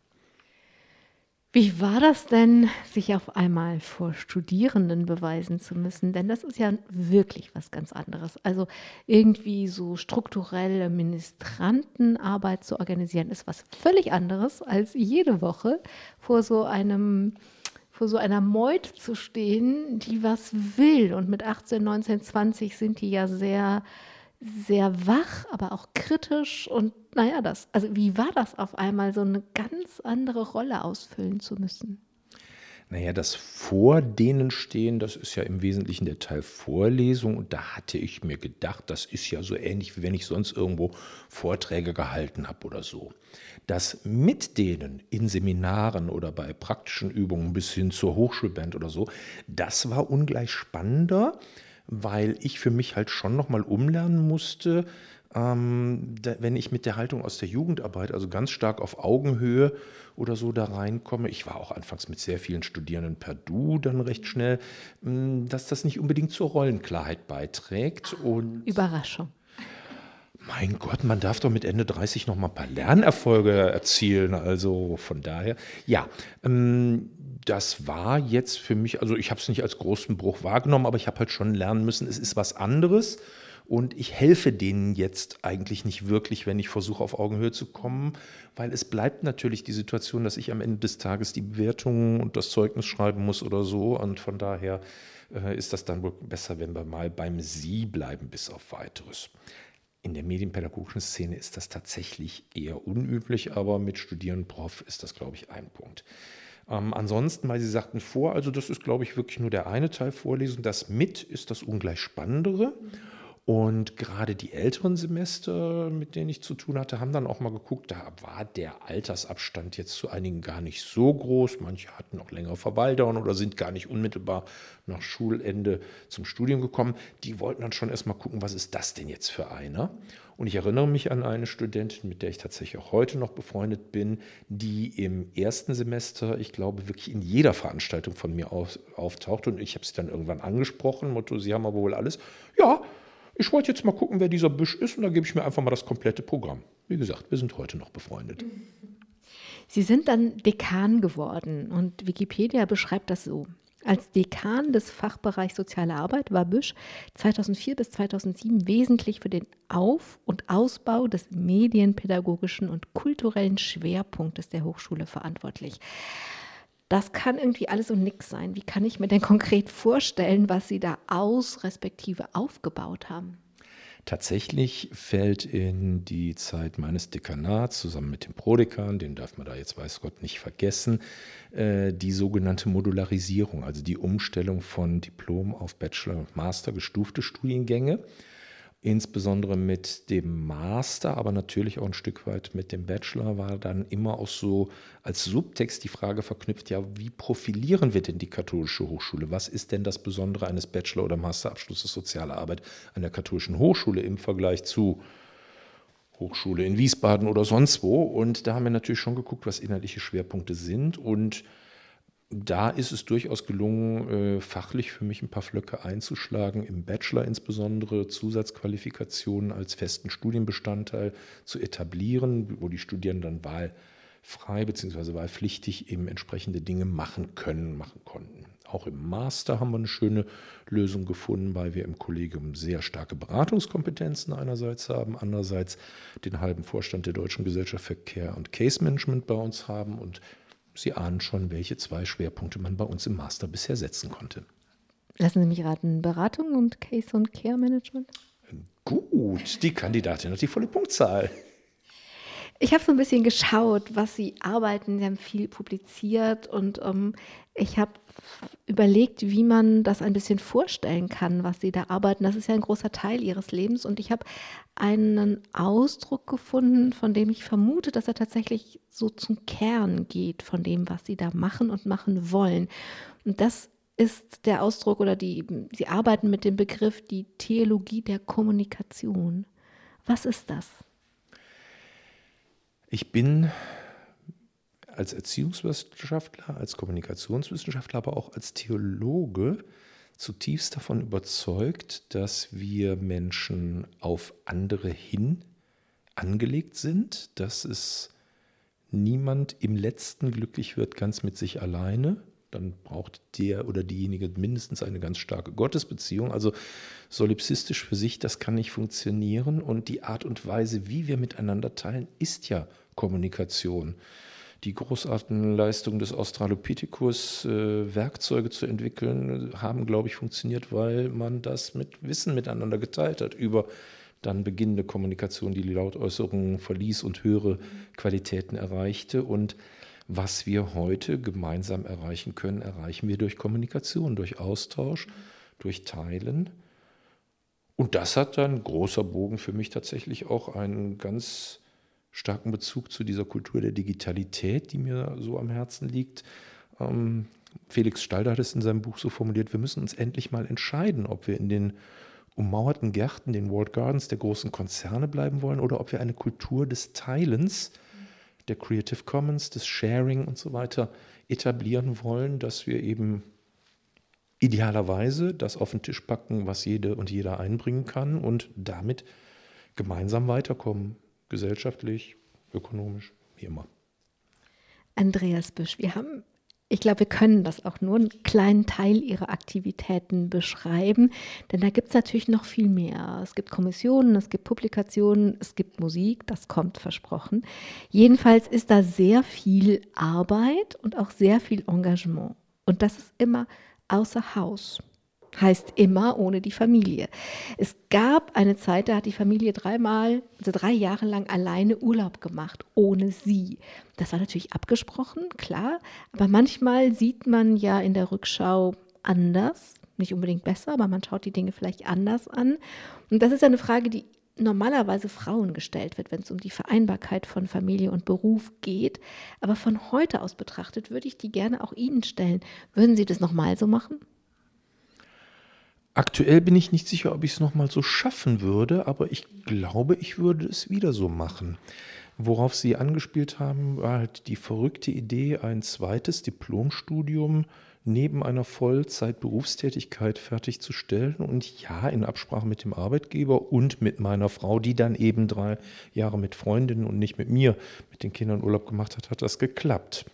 [SPEAKER 2] Wie war das denn, sich auf einmal vor Studierenden beweisen zu müssen? Denn das ist ja wirklich was ganz anderes. Also irgendwie so strukturelle Ministrantenarbeit zu organisieren, ist was völlig anderes, als jede Woche vor so einem vor so einer Meut zu stehen, die was will. Und mit 18, 19, 20 sind die ja sehr sehr wach, aber auch kritisch und naja, das, also wie war das auf einmal, so eine ganz andere Rolle ausfüllen zu müssen?
[SPEAKER 3] Naja, das vor denen stehen, das ist ja im Wesentlichen der Teil Vorlesung. Und da hatte ich mir gedacht, das ist ja so ähnlich, wie wenn ich sonst irgendwo Vorträge gehalten habe oder so. Das mit denen in Seminaren oder bei praktischen Übungen bis hin zur Hochschulband oder so, das war ungleich spannender, weil ich für mich halt schon nochmal umlernen musste, ähm, da, wenn ich mit der Haltung aus der Jugendarbeit, also ganz stark auf Augenhöhe oder so da reinkomme, ich war auch anfangs mit sehr vielen Studierenden per Du dann recht schnell, hm, dass das nicht unbedingt zur Rollenklarheit beiträgt. Und
[SPEAKER 2] Überraschung.
[SPEAKER 3] Mein Gott, man darf doch mit Ende 30 noch mal ein paar Lernerfolge erzielen. Also von daher, ja, ähm, das war jetzt für mich, also ich habe es nicht als großen Bruch wahrgenommen, aber ich habe halt schon lernen müssen, es ist was anderes. Und ich helfe denen jetzt eigentlich nicht wirklich, wenn ich versuche, auf Augenhöhe zu kommen, weil es bleibt natürlich die Situation, dass ich am Ende des Tages die Bewertungen und das Zeugnis schreiben muss oder so. Und von daher äh, ist das dann wohl besser, wenn wir mal beim Sie bleiben, bis auf weiteres. In der medienpädagogischen Szene ist das tatsächlich eher unüblich, aber mit Studieren Prof ist das, glaube ich, ein Punkt. Ähm, ansonsten, weil Sie sagten vor, also das ist, glaube ich, wirklich nur der eine Teil Vorlesung. Das mit ist das ungleich spannendere. Und gerade die älteren Semester, mit denen ich zu tun hatte, haben dann auch mal geguckt, da war der Altersabstand jetzt zu einigen gar nicht so groß. Manche hatten auch längere Verweildauern oder sind gar nicht unmittelbar nach Schulende zum Studium gekommen. Die wollten dann schon erstmal gucken, was ist das denn jetzt für einer? Und ich erinnere mich an eine Studentin, mit der ich tatsächlich auch heute noch befreundet bin, die im ersten Semester, ich glaube, wirklich in jeder Veranstaltung von mir auf, auftaucht. Und ich habe sie dann irgendwann angesprochen, Motto, Sie haben aber wohl alles. Ja, ich wollte jetzt mal gucken, wer dieser Büsch ist und dann gebe ich mir einfach mal das komplette Programm. Wie gesagt, wir sind heute noch befreundet.
[SPEAKER 2] Sie sind dann Dekan geworden und Wikipedia beschreibt das so. Als Dekan des Fachbereichs Soziale Arbeit war Büsch 2004 bis 2007 wesentlich für den Auf- und Ausbau des medienpädagogischen und kulturellen Schwerpunktes der Hochschule verantwortlich. Das kann irgendwie alles und nichts sein. Wie kann ich mir denn konkret vorstellen, was Sie da aus respektive aufgebaut haben?
[SPEAKER 3] Tatsächlich fällt in die Zeit meines Dekanats zusammen mit dem Prodekan, den darf man da jetzt weiß Gott nicht vergessen, äh, die sogenannte Modularisierung, also die Umstellung von Diplom auf Bachelor und Master gestufte Studiengänge insbesondere mit dem Master, aber natürlich auch ein Stück weit mit dem Bachelor, war dann immer auch so als Subtext die Frage verknüpft, ja, wie profilieren wir denn die katholische Hochschule? Was ist denn das Besondere eines Bachelor- oder Masterabschlusses Soziale Arbeit an der katholischen Hochschule im Vergleich zu Hochschule in Wiesbaden oder sonst wo? Und da haben wir natürlich schon geguckt, was inhaltliche Schwerpunkte sind und da ist es durchaus gelungen, äh, fachlich für mich ein paar Flöcke einzuschlagen, im Bachelor insbesondere Zusatzqualifikationen als festen Studienbestandteil zu etablieren, wo die Studierenden dann wahlfrei bzw. wahlpflichtig eben entsprechende Dinge machen können, machen konnten. Auch im Master haben wir eine schöne Lösung gefunden, weil wir im Kollegium sehr starke Beratungskompetenzen einerseits haben, andererseits den halben Vorstand der Deutschen Gesellschaft für Care und Case Management bei uns haben und Sie ahnen schon, welche zwei Schwerpunkte man bei uns im Master bisher setzen konnte.
[SPEAKER 2] Lassen Sie mich raten, Beratung und Case und Care Management?
[SPEAKER 3] Gut, die Kandidatin hat die volle Punktzahl.
[SPEAKER 2] Ich habe so ein bisschen geschaut, was Sie arbeiten. Sie haben viel publiziert und ähm, ich habe überlegt, wie man das ein bisschen vorstellen kann, was Sie da arbeiten. Das ist ja ein großer Teil Ihres Lebens und ich habe einen Ausdruck gefunden, von dem ich vermute, dass er tatsächlich so zum Kern geht von dem, was Sie da machen und machen wollen. Und das ist der Ausdruck oder die, Sie arbeiten mit dem Begriff die Theologie der Kommunikation. Was ist das?
[SPEAKER 3] Ich bin als Erziehungswissenschaftler, als Kommunikationswissenschaftler, aber auch als Theologe zutiefst davon überzeugt, dass wir Menschen auf andere hin angelegt sind, dass es niemand im letzten glücklich wird ganz mit sich alleine. Dann braucht der oder diejenige mindestens eine ganz starke Gottesbeziehung. Also solipsistisch für sich, das kann nicht funktionieren. Und die Art und Weise, wie wir miteinander teilen, ist ja Kommunikation. Die großartigen Leistungen des Australopithecus, äh, Werkzeuge zu entwickeln, haben, glaube ich, funktioniert, weil man das mit Wissen miteinander geteilt hat über dann beginnende Kommunikation, die Lautäußerungen verließ und höhere Qualitäten erreichte. Und was wir heute gemeinsam erreichen können, erreichen wir durch Kommunikation, durch Austausch, durch Teilen. Und das hat dann großer Bogen für mich tatsächlich auch einen ganz starken Bezug zu dieser Kultur der Digitalität, die mir so am Herzen liegt. Ähm, Felix Stalder hat es in seinem Buch so formuliert, wir müssen uns endlich mal entscheiden, ob wir in den ummauerten Gärten, den World Gardens der großen Konzerne bleiben wollen oder ob wir eine Kultur des Teilens, der Creative Commons, des Sharing und so weiter etablieren wollen, dass wir eben idealerweise das auf den Tisch packen, was jede und jeder einbringen kann und damit gemeinsam weiterkommen gesellschaftlich, ökonomisch, wie immer.
[SPEAKER 2] Andreas Büsch, wir haben, ich glaube, wir können das auch nur einen kleinen Teil Ihrer Aktivitäten beschreiben, denn da gibt es natürlich noch viel mehr. Es gibt Kommissionen, es gibt Publikationen, es gibt Musik, das kommt versprochen. Jedenfalls ist da sehr viel Arbeit und auch sehr viel Engagement. Und das ist immer außer Haus heißt immer ohne die Familie. Es gab eine Zeit, da hat die Familie dreimal, also drei Jahre lang alleine Urlaub gemacht, ohne sie. Das war natürlich abgesprochen, klar, aber manchmal sieht man ja in der Rückschau anders, nicht unbedingt besser, aber man schaut die Dinge vielleicht anders an. Und das ist eine Frage, die normalerweise Frauen gestellt wird, wenn es um die Vereinbarkeit von Familie und Beruf geht. Aber von heute aus betrachtet würde ich die gerne auch Ihnen stellen. Würden Sie das nochmal so machen?
[SPEAKER 3] Aktuell bin ich nicht sicher, ob ich es nochmal so schaffen würde, aber ich glaube, ich würde es wieder so machen. Worauf Sie angespielt haben, war halt die verrückte Idee, ein zweites Diplomstudium neben einer Vollzeit-Berufstätigkeit fertigzustellen. Und ja, in Absprache mit dem Arbeitgeber und mit meiner Frau, die dann eben drei Jahre mit Freundinnen und nicht mit mir, mit den Kindern Urlaub gemacht hat, hat das geklappt.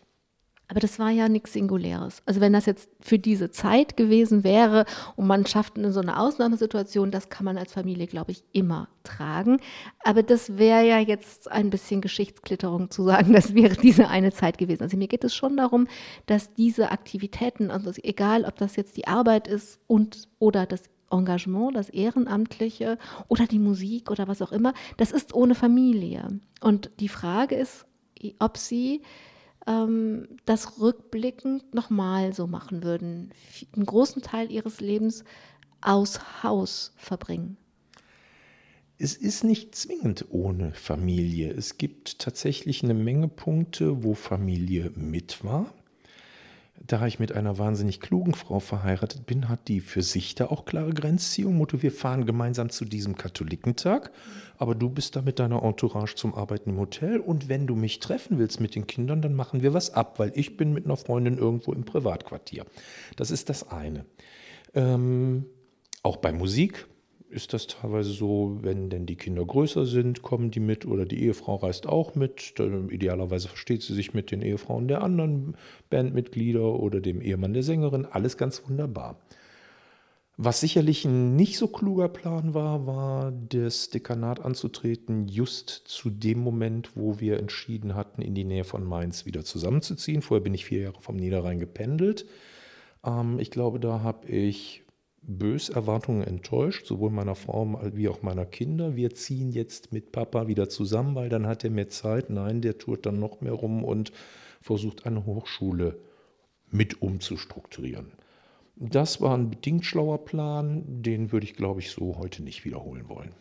[SPEAKER 2] Aber das war ja nichts Singuläres. Also wenn das jetzt für diese Zeit gewesen wäre und man schafft in so eine Ausnahmesituation, das kann man als Familie, glaube ich, immer tragen. Aber das wäre ja jetzt ein bisschen Geschichtsklitterung zu sagen, das wäre diese eine Zeit gewesen. Also mir geht es schon darum, dass diese Aktivitäten, also egal ob das jetzt die Arbeit ist und oder das Engagement, das Ehrenamtliche oder die Musik oder was auch immer, das ist ohne Familie. Und die Frage ist, ob Sie ähm, das rückblickend nochmal so machen würden, einen großen Teil Ihres Lebens aus Haus verbringen.
[SPEAKER 3] Es ist nicht zwingend ohne Familie. Es gibt tatsächlich eine Menge Punkte, wo Familie mit war. Da ich mit einer wahnsinnig klugen Frau verheiratet bin, hat die für sich da auch klare Grenzziehung. Motto, wir fahren gemeinsam zu diesem Katholikentag, aber du bist da mit deiner Entourage zum Arbeiten im Hotel und wenn du mich treffen willst mit den Kindern, dann machen wir was ab, weil ich bin mit einer Freundin irgendwo im Privatquartier. Das ist das eine. Ähm, auch bei Musik ist das teilweise so, wenn denn die Kinder größer sind, kommen die mit oder die Ehefrau reist auch mit. Idealerweise versteht sie sich mit den Ehefrauen der anderen Bandmitglieder oder dem Ehemann der Sängerin. Alles ganz wunderbar. Was sicherlich ein nicht so kluger Plan war, war das Dekanat anzutreten, just zu dem Moment, wo wir entschieden hatten, in die Nähe von Mainz wieder zusammenzuziehen. Vorher bin ich vier Jahre vom Niederrhein gependelt. Ähm, ich glaube, da habe ich bös Erwartungen enttäuscht, sowohl meiner Frau wie auch meiner Kinder. Wir ziehen jetzt mit Papa wieder zusammen, weil dann hat er mehr Zeit. Nein, der tourt dann noch mehr rum und versucht eine Hochschule mit umzustrukturieren. Das war ein bedingt schlauer Plan, den würde ich, glaube ich, so heute nicht wiederholen wollen.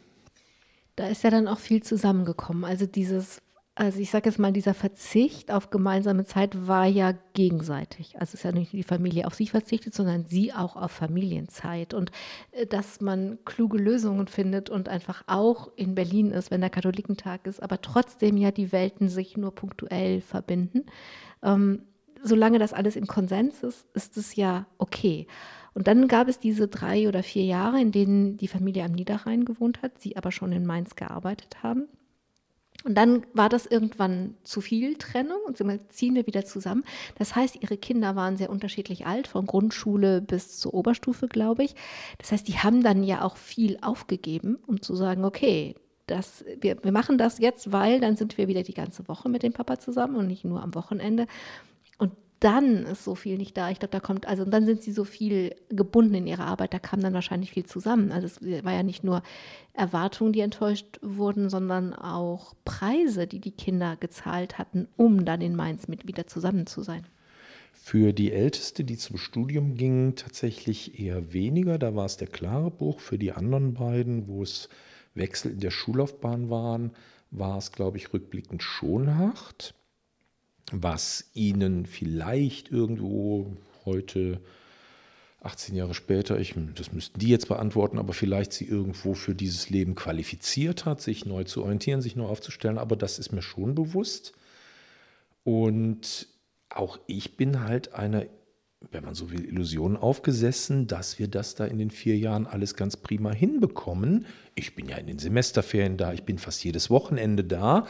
[SPEAKER 2] Da ist ja dann auch viel zusammengekommen. Also dieses also ich sage jetzt mal, dieser Verzicht auf gemeinsame Zeit war ja gegenseitig. Also es ist ja nicht die Familie auf sich verzichtet, sondern sie auch auf Familienzeit. Und äh, dass man kluge Lösungen findet und einfach auch in Berlin ist, wenn der Katholikentag ist, aber trotzdem ja die Welten sich nur punktuell verbinden. Ähm, solange das alles im Konsens ist, ist es ja okay. Und dann gab es diese drei oder vier Jahre, in denen die Familie am Niederrhein gewohnt hat, sie aber schon in Mainz gearbeitet haben. Und dann war das irgendwann zu viel Trennung und sie ziehen wir wieder zusammen. Das heißt, ihre Kinder waren sehr unterschiedlich alt, von Grundschule bis zur Oberstufe, glaube ich. Das heißt, die haben dann ja auch viel aufgegeben, um zu sagen, okay, das, wir, wir machen das jetzt, weil dann sind wir wieder die ganze Woche mit dem Papa zusammen und nicht nur am Wochenende dann ist so viel nicht da. Ich glaube, da kommt, also dann sind sie so viel gebunden in ihrer Arbeit, da kam dann wahrscheinlich viel zusammen. Also es war ja nicht nur Erwartungen, die enttäuscht wurden, sondern auch Preise, die die Kinder gezahlt hatten, um dann in Mainz mit wieder zusammen zu sein.
[SPEAKER 3] Für die Älteste, die zum Studium ging, tatsächlich eher weniger. Da war es der klare Bruch. Für die anderen beiden, wo es Wechsel in der Schullaufbahn waren, war es, glaube ich, rückblickend schon hart was ihnen vielleicht irgendwo heute 18 Jahre später, ich, das müssten die jetzt beantworten, aber vielleicht sie irgendwo für dieses Leben qualifiziert hat, sich neu zu orientieren, sich neu aufzustellen. Aber das ist mir schon bewusst. Und auch ich bin halt einer, wenn man so will, Illusion aufgesessen, dass wir das da in den vier Jahren alles ganz prima hinbekommen. Ich bin ja in den Semesterferien da, ich bin fast jedes Wochenende da.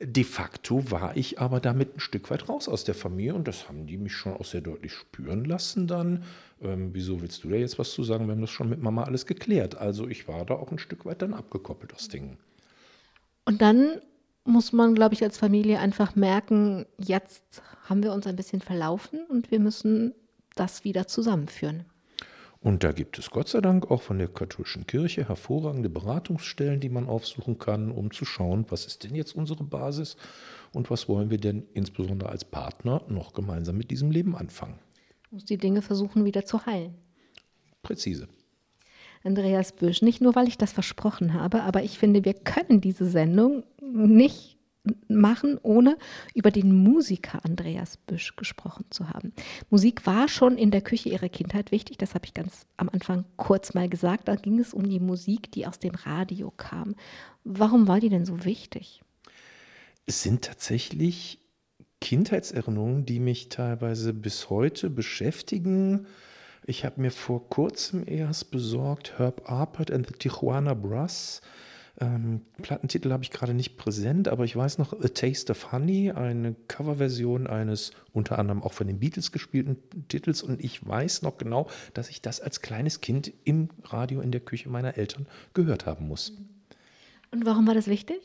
[SPEAKER 3] De facto war ich aber damit ein Stück weit raus aus der Familie und das haben die mich schon auch sehr deutlich spüren lassen dann. Ähm, wieso willst du da jetzt was zu sagen? Wir haben das schon mit Mama alles geklärt. Also ich war da auch ein Stück weit dann abgekoppelt aus Dingen.
[SPEAKER 2] Und dann muss man, glaube ich, als Familie einfach merken, jetzt haben wir uns ein bisschen verlaufen und wir müssen das wieder zusammenführen.
[SPEAKER 3] Und da gibt es Gott sei Dank auch von der katholischen Kirche hervorragende Beratungsstellen, die man aufsuchen kann, um zu schauen, was ist denn jetzt unsere Basis und was wollen wir denn insbesondere als Partner noch gemeinsam mit diesem Leben anfangen.
[SPEAKER 2] Muss die Dinge versuchen wieder zu heilen.
[SPEAKER 3] Präzise.
[SPEAKER 2] Andreas Büsch, nicht nur, weil ich das versprochen habe, aber ich finde, wir können diese Sendung nicht machen, ohne über den Musiker Andreas Büsch gesprochen zu haben. Musik war schon in der Küche ihrer Kindheit wichtig, das habe ich ganz am Anfang kurz mal gesagt. Da ging es um die Musik, die aus dem Radio kam. Warum war die denn so wichtig?
[SPEAKER 3] Es sind tatsächlich Kindheitserinnerungen, die mich teilweise bis heute beschäftigen. Ich habe mir vor kurzem erst besorgt Herb Arpert and the Tijuana Brass ähm, Plattentitel habe ich gerade nicht präsent, aber ich weiß noch A Taste of Honey, eine Coverversion eines unter anderem auch von den Beatles gespielten Titels. Und ich weiß noch genau, dass ich das als kleines Kind im Radio in der Küche meiner Eltern gehört haben muss.
[SPEAKER 2] Und warum war das wichtig?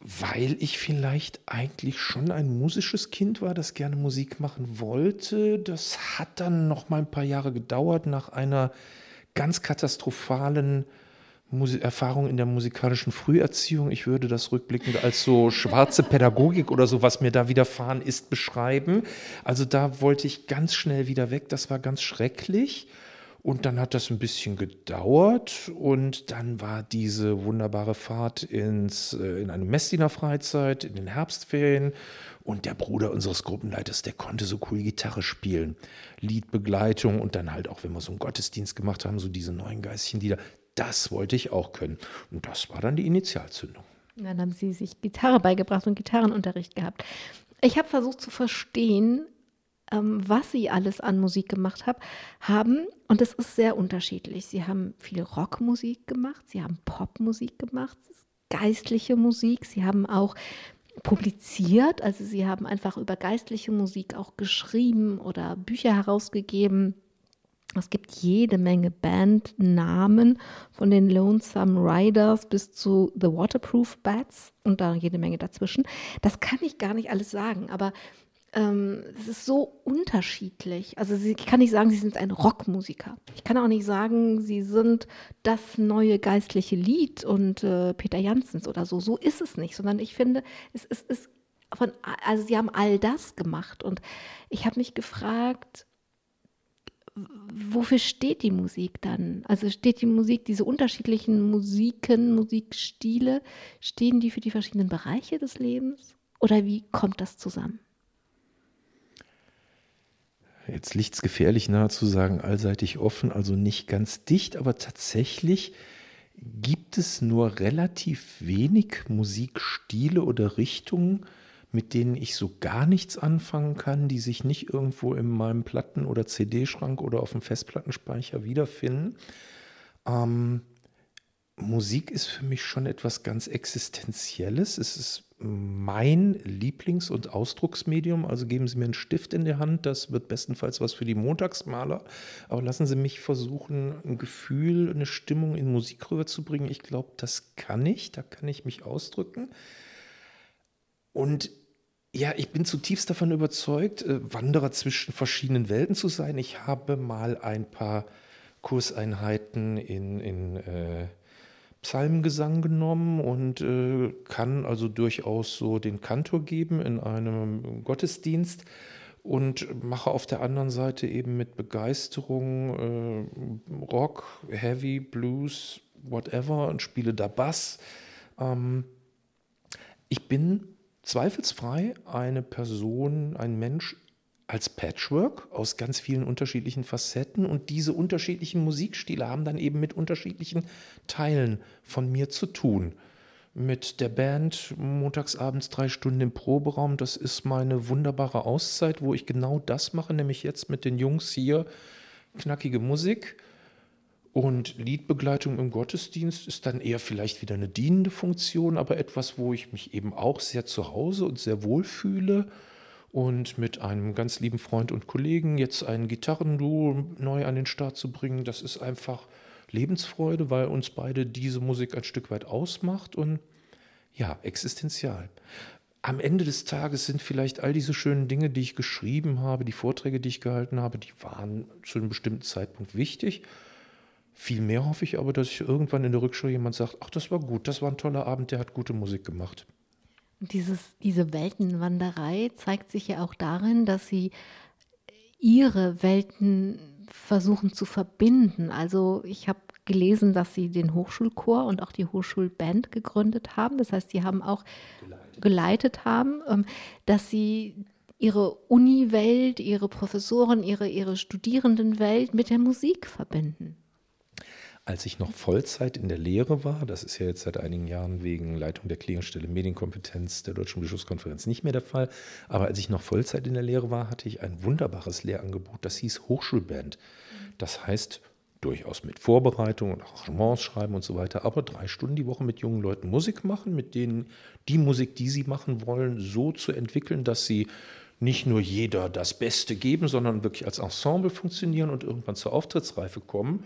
[SPEAKER 3] Weil ich vielleicht eigentlich schon ein musisches Kind war, das gerne Musik machen wollte. Das hat dann noch mal ein paar Jahre gedauert nach einer ganz katastrophalen Erfahrung in der musikalischen Früherziehung. Ich würde das rückblickend als so schwarze Pädagogik oder so, was mir da widerfahren ist, beschreiben. Also da wollte ich ganz schnell wieder weg. Das war ganz schrecklich. Und dann hat das ein bisschen gedauert und dann war diese wunderbare Fahrt ins, äh, in eine Messdiener Freizeit, in den Herbstferien. Und der Bruder unseres Gruppenleiters, der konnte so cool Gitarre spielen, Liedbegleitung und dann halt auch, wenn wir so einen Gottesdienst gemacht haben, so diese neuen geistlichen Lieder. Das wollte ich auch können. Und das war dann die Initialzündung.
[SPEAKER 2] Dann haben Sie sich Gitarre beigebracht und Gitarrenunterricht gehabt. Ich habe versucht zu verstehen, ähm, was sie alles an Musik gemacht hab, haben. Und es ist sehr unterschiedlich. Sie haben viel Rockmusik gemacht, sie haben Popmusik gemacht, geistliche Musik, sie haben auch publiziert, also sie haben einfach über geistliche Musik auch geschrieben oder Bücher herausgegeben. Es gibt jede Menge Bandnamen von den Lonesome Riders bis zu The Waterproof Bats und da jede Menge dazwischen. Das kann ich gar nicht alles sagen, aber ähm, es ist so unterschiedlich. Also ich kann nicht sagen, sie sind ein Rockmusiker. Ich kann auch nicht sagen, sie sind das neue geistliche Lied und äh, Peter Janssens oder so. So ist es nicht, sondern ich finde, es, ist von, also sie haben all das gemacht und ich habe mich gefragt, wofür steht die Musik dann? Also steht die Musik, diese unterschiedlichen Musiken, Musikstile, stehen die für die verschiedenen Bereiche des Lebens? Oder wie kommt das zusammen?
[SPEAKER 3] Jetzt liegt es gefährlich nahe zu sagen, allseitig offen, also nicht ganz dicht, aber tatsächlich gibt es nur relativ wenig Musikstile oder Richtungen, mit denen ich so gar nichts anfangen kann, die sich nicht irgendwo in meinem Platten- oder CD-Schrank oder auf dem Festplattenspeicher wiederfinden. Ähm, Musik ist für mich schon etwas ganz Existenzielles. Es ist mein Lieblings- und Ausdrucksmedium. Also geben Sie mir einen Stift in die Hand, das wird bestenfalls was für die Montagsmaler. Aber lassen Sie mich versuchen, ein Gefühl, eine Stimmung in Musik rüberzubringen. Ich glaube, das kann ich, da kann ich mich ausdrücken. Und ja, ich bin zutiefst davon überzeugt, äh, Wanderer zwischen verschiedenen Welten zu sein. Ich habe mal ein paar Kurseinheiten in, in äh, Psalmgesang genommen und äh, kann also durchaus so den Kantor geben in einem Gottesdienst und mache auf der anderen Seite eben mit Begeisterung äh, Rock, Heavy, Blues, whatever und spiele da Bass. Ähm, ich bin zweifelsfrei eine Person, ein Mensch, als Patchwork aus ganz vielen unterschiedlichen Facetten und diese unterschiedlichen Musikstile haben dann eben mit unterschiedlichen Teilen von mir zu tun. Mit der Band montagsabends drei Stunden im Proberaum, das ist meine wunderbare Auszeit, wo ich genau das mache, nämlich jetzt mit den Jungs hier knackige Musik. Und Liedbegleitung im Gottesdienst ist dann eher vielleicht wieder eine dienende Funktion, aber etwas, wo ich mich eben auch sehr zu Hause und sehr wohl fühle und mit einem ganz lieben Freund und Kollegen jetzt ein Gitarrenduo neu an den Start zu bringen, das ist einfach Lebensfreude, weil uns beide diese Musik ein Stück weit ausmacht und ja, existenzial. Am Ende des Tages sind vielleicht all diese schönen Dinge, die ich geschrieben habe, die Vorträge, die ich gehalten habe, die waren zu einem bestimmten Zeitpunkt wichtig. Vielmehr hoffe ich aber, dass ich irgendwann in der Rückschau jemand sagt, ach, das war gut, das war ein toller Abend, der hat gute Musik gemacht.
[SPEAKER 2] Dieses, diese Weltenwanderei zeigt sich ja auch darin, dass sie ihre Welten versuchen zu verbinden. Also ich habe gelesen, dass sie den Hochschulchor und auch die Hochschulband gegründet haben. Das heißt, sie haben auch geleitet, geleitet haben, ähm, dass sie ihre Uni-Welt, ihre Professoren, ihre, ihre Studierendenwelt mit der Musik verbinden.
[SPEAKER 3] Als ich noch Vollzeit in der Lehre war, das ist ja jetzt seit einigen Jahren wegen Leitung der Klärstelle Medienkompetenz der Deutschen Bischofskonferenz nicht mehr der Fall, aber als ich noch Vollzeit in der Lehre war, hatte ich ein wunderbares Lehrangebot, das hieß Hochschulband. Das heißt, durchaus mit Vorbereitung und Arrangements schreiben und so weiter, aber drei Stunden die Woche mit jungen Leuten Musik machen, mit denen die Musik, die sie machen wollen, so zu entwickeln, dass sie nicht nur jeder das Beste geben, sondern wirklich als Ensemble funktionieren und irgendwann zur Auftrittsreife kommen.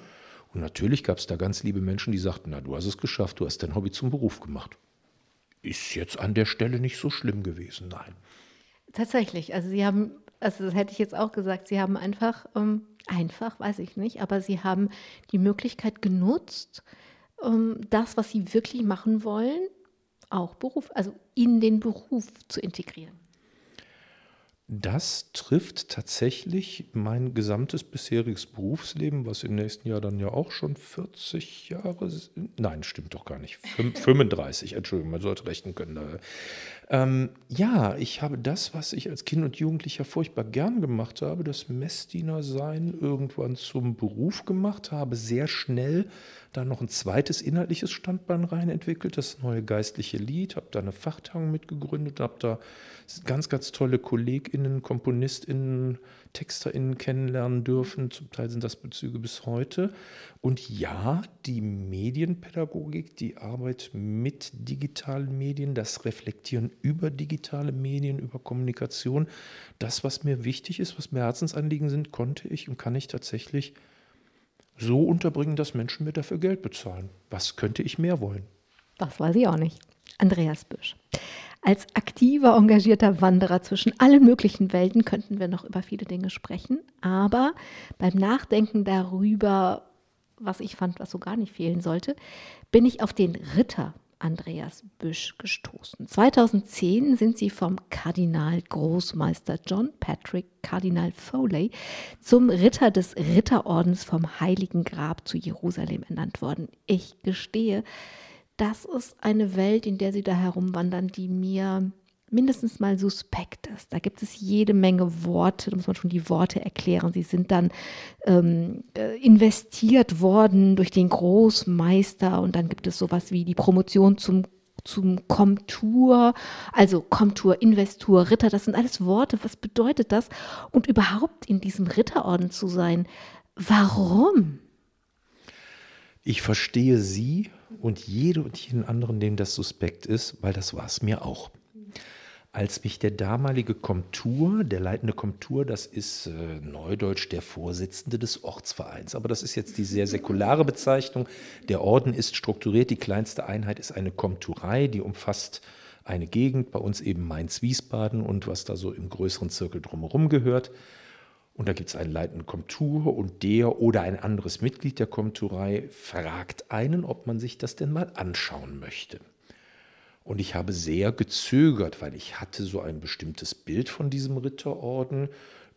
[SPEAKER 3] Und natürlich gab es da ganz liebe Menschen, die sagten, na, du hast es geschafft, du hast dein Hobby zum Beruf gemacht. Ist jetzt an der Stelle nicht so schlimm gewesen, nein.
[SPEAKER 2] Tatsächlich, also Sie haben, also das hätte ich jetzt auch gesagt, Sie haben einfach ähm, Einfach, weiß ich nicht, aber Sie haben die Möglichkeit genutzt, ähm, das, was Sie wirklich machen wollen, auch Beruf, also in den Beruf zu integrieren.
[SPEAKER 3] Das trifft tatsächlich mein gesamtes bisheriges Berufsleben, was im nächsten Jahr dann ja auch schon 40 Jahre. Nein, stimmt doch gar nicht. 35, Entschuldigung, man sollte rechnen können. Ähm, ja, ich habe das, was ich als Kind und Jugendlicher furchtbar gern gemacht habe, das Messdiener-Sein irgendwann zum Beruf gemacht, habe sehr schnell da noch ein zweites inhaltliches Standbein rein entwickelt, das neue geistliche Lied, habe da eine Fachtagung mitgegründet, habe da ganz, ganz tolle KollegInnen, KomponistInnen, TexterInnen kennenlernen dürfen. Zum Teil sind das Bezüge bis heute. Und ja, die Medienpädagogik, die Arbeit mit digitalen Medien, das Reflektieren über digitale Medien, über Kommunikation, das, was mir wichtig ist, was mir Herzensanliegen sind, konnte ich und kann ich tatsächlich so unterbringen, dass Menschen mir dafür Geld bezahlen. Was könnte ich mehr wollen?
[SPEAKER 2] Das weiß ich auch nicht. Andreas Büsch. Als aktiver, engagierter Wanderer zwischen allen möglichen Welten könnten wir noch über viele Dinge sprechen. Aber beim Nachdenken darüber, was ich fand, was so gar nicht fehlen sollte, bin ich auf den Ritter Andreas Büsch gestoßen. 2010 sind sie vom Kardinal Großmeister John Patrick Kardinal Foley zum Ritter des Ritterordens vom Heiligen Grab zu Jerusalem ernannt worden. Ich gestehe, das ist eine Welt, in der sie da herumwandern, die mir mindestens mal suspekt ist. Da gibt es jede Menge Worte, da muss man schon die Worte erklären. Sie sind dann ähm, äh, investiert worden durch den Großmeister und dann gibt es sowas wie die Promotion zum zum Komtur, also Komtur, Investur, Ritter, das sind alles Worte. Was bedeutet das? Und überhaupt in diesem Ritterorden zu sein, warum?
[SPEAKER 3] Ich verstehe Sie und jede und jeden anderen, dem das suspekt ist, weil das war es mir auch. Als mich der damalige Komtur, der leitende Komtur, das ist äh, neudeutsch der Vorsitzende des Ortsvereins, aber das ist jetzt die sehr säkulare Bezeichnung. Der Orden ist strukturiert, die kleinste Einheit ist eine Komturei, die umfasst eine Gegend, bei uns eben Mainz-Wiesbaden und was da so im größeren Zirkel drumherum gehört. Und da gibt es einen leitenden Komtur und der oder ein anderes Mitglied der Komturei fragt einen, ob man sich das denn mal anschauen möchte. Und ich habe sehr gezögert, weil ich hatte so ein bestimmtes Bild von diesem Ritterorden.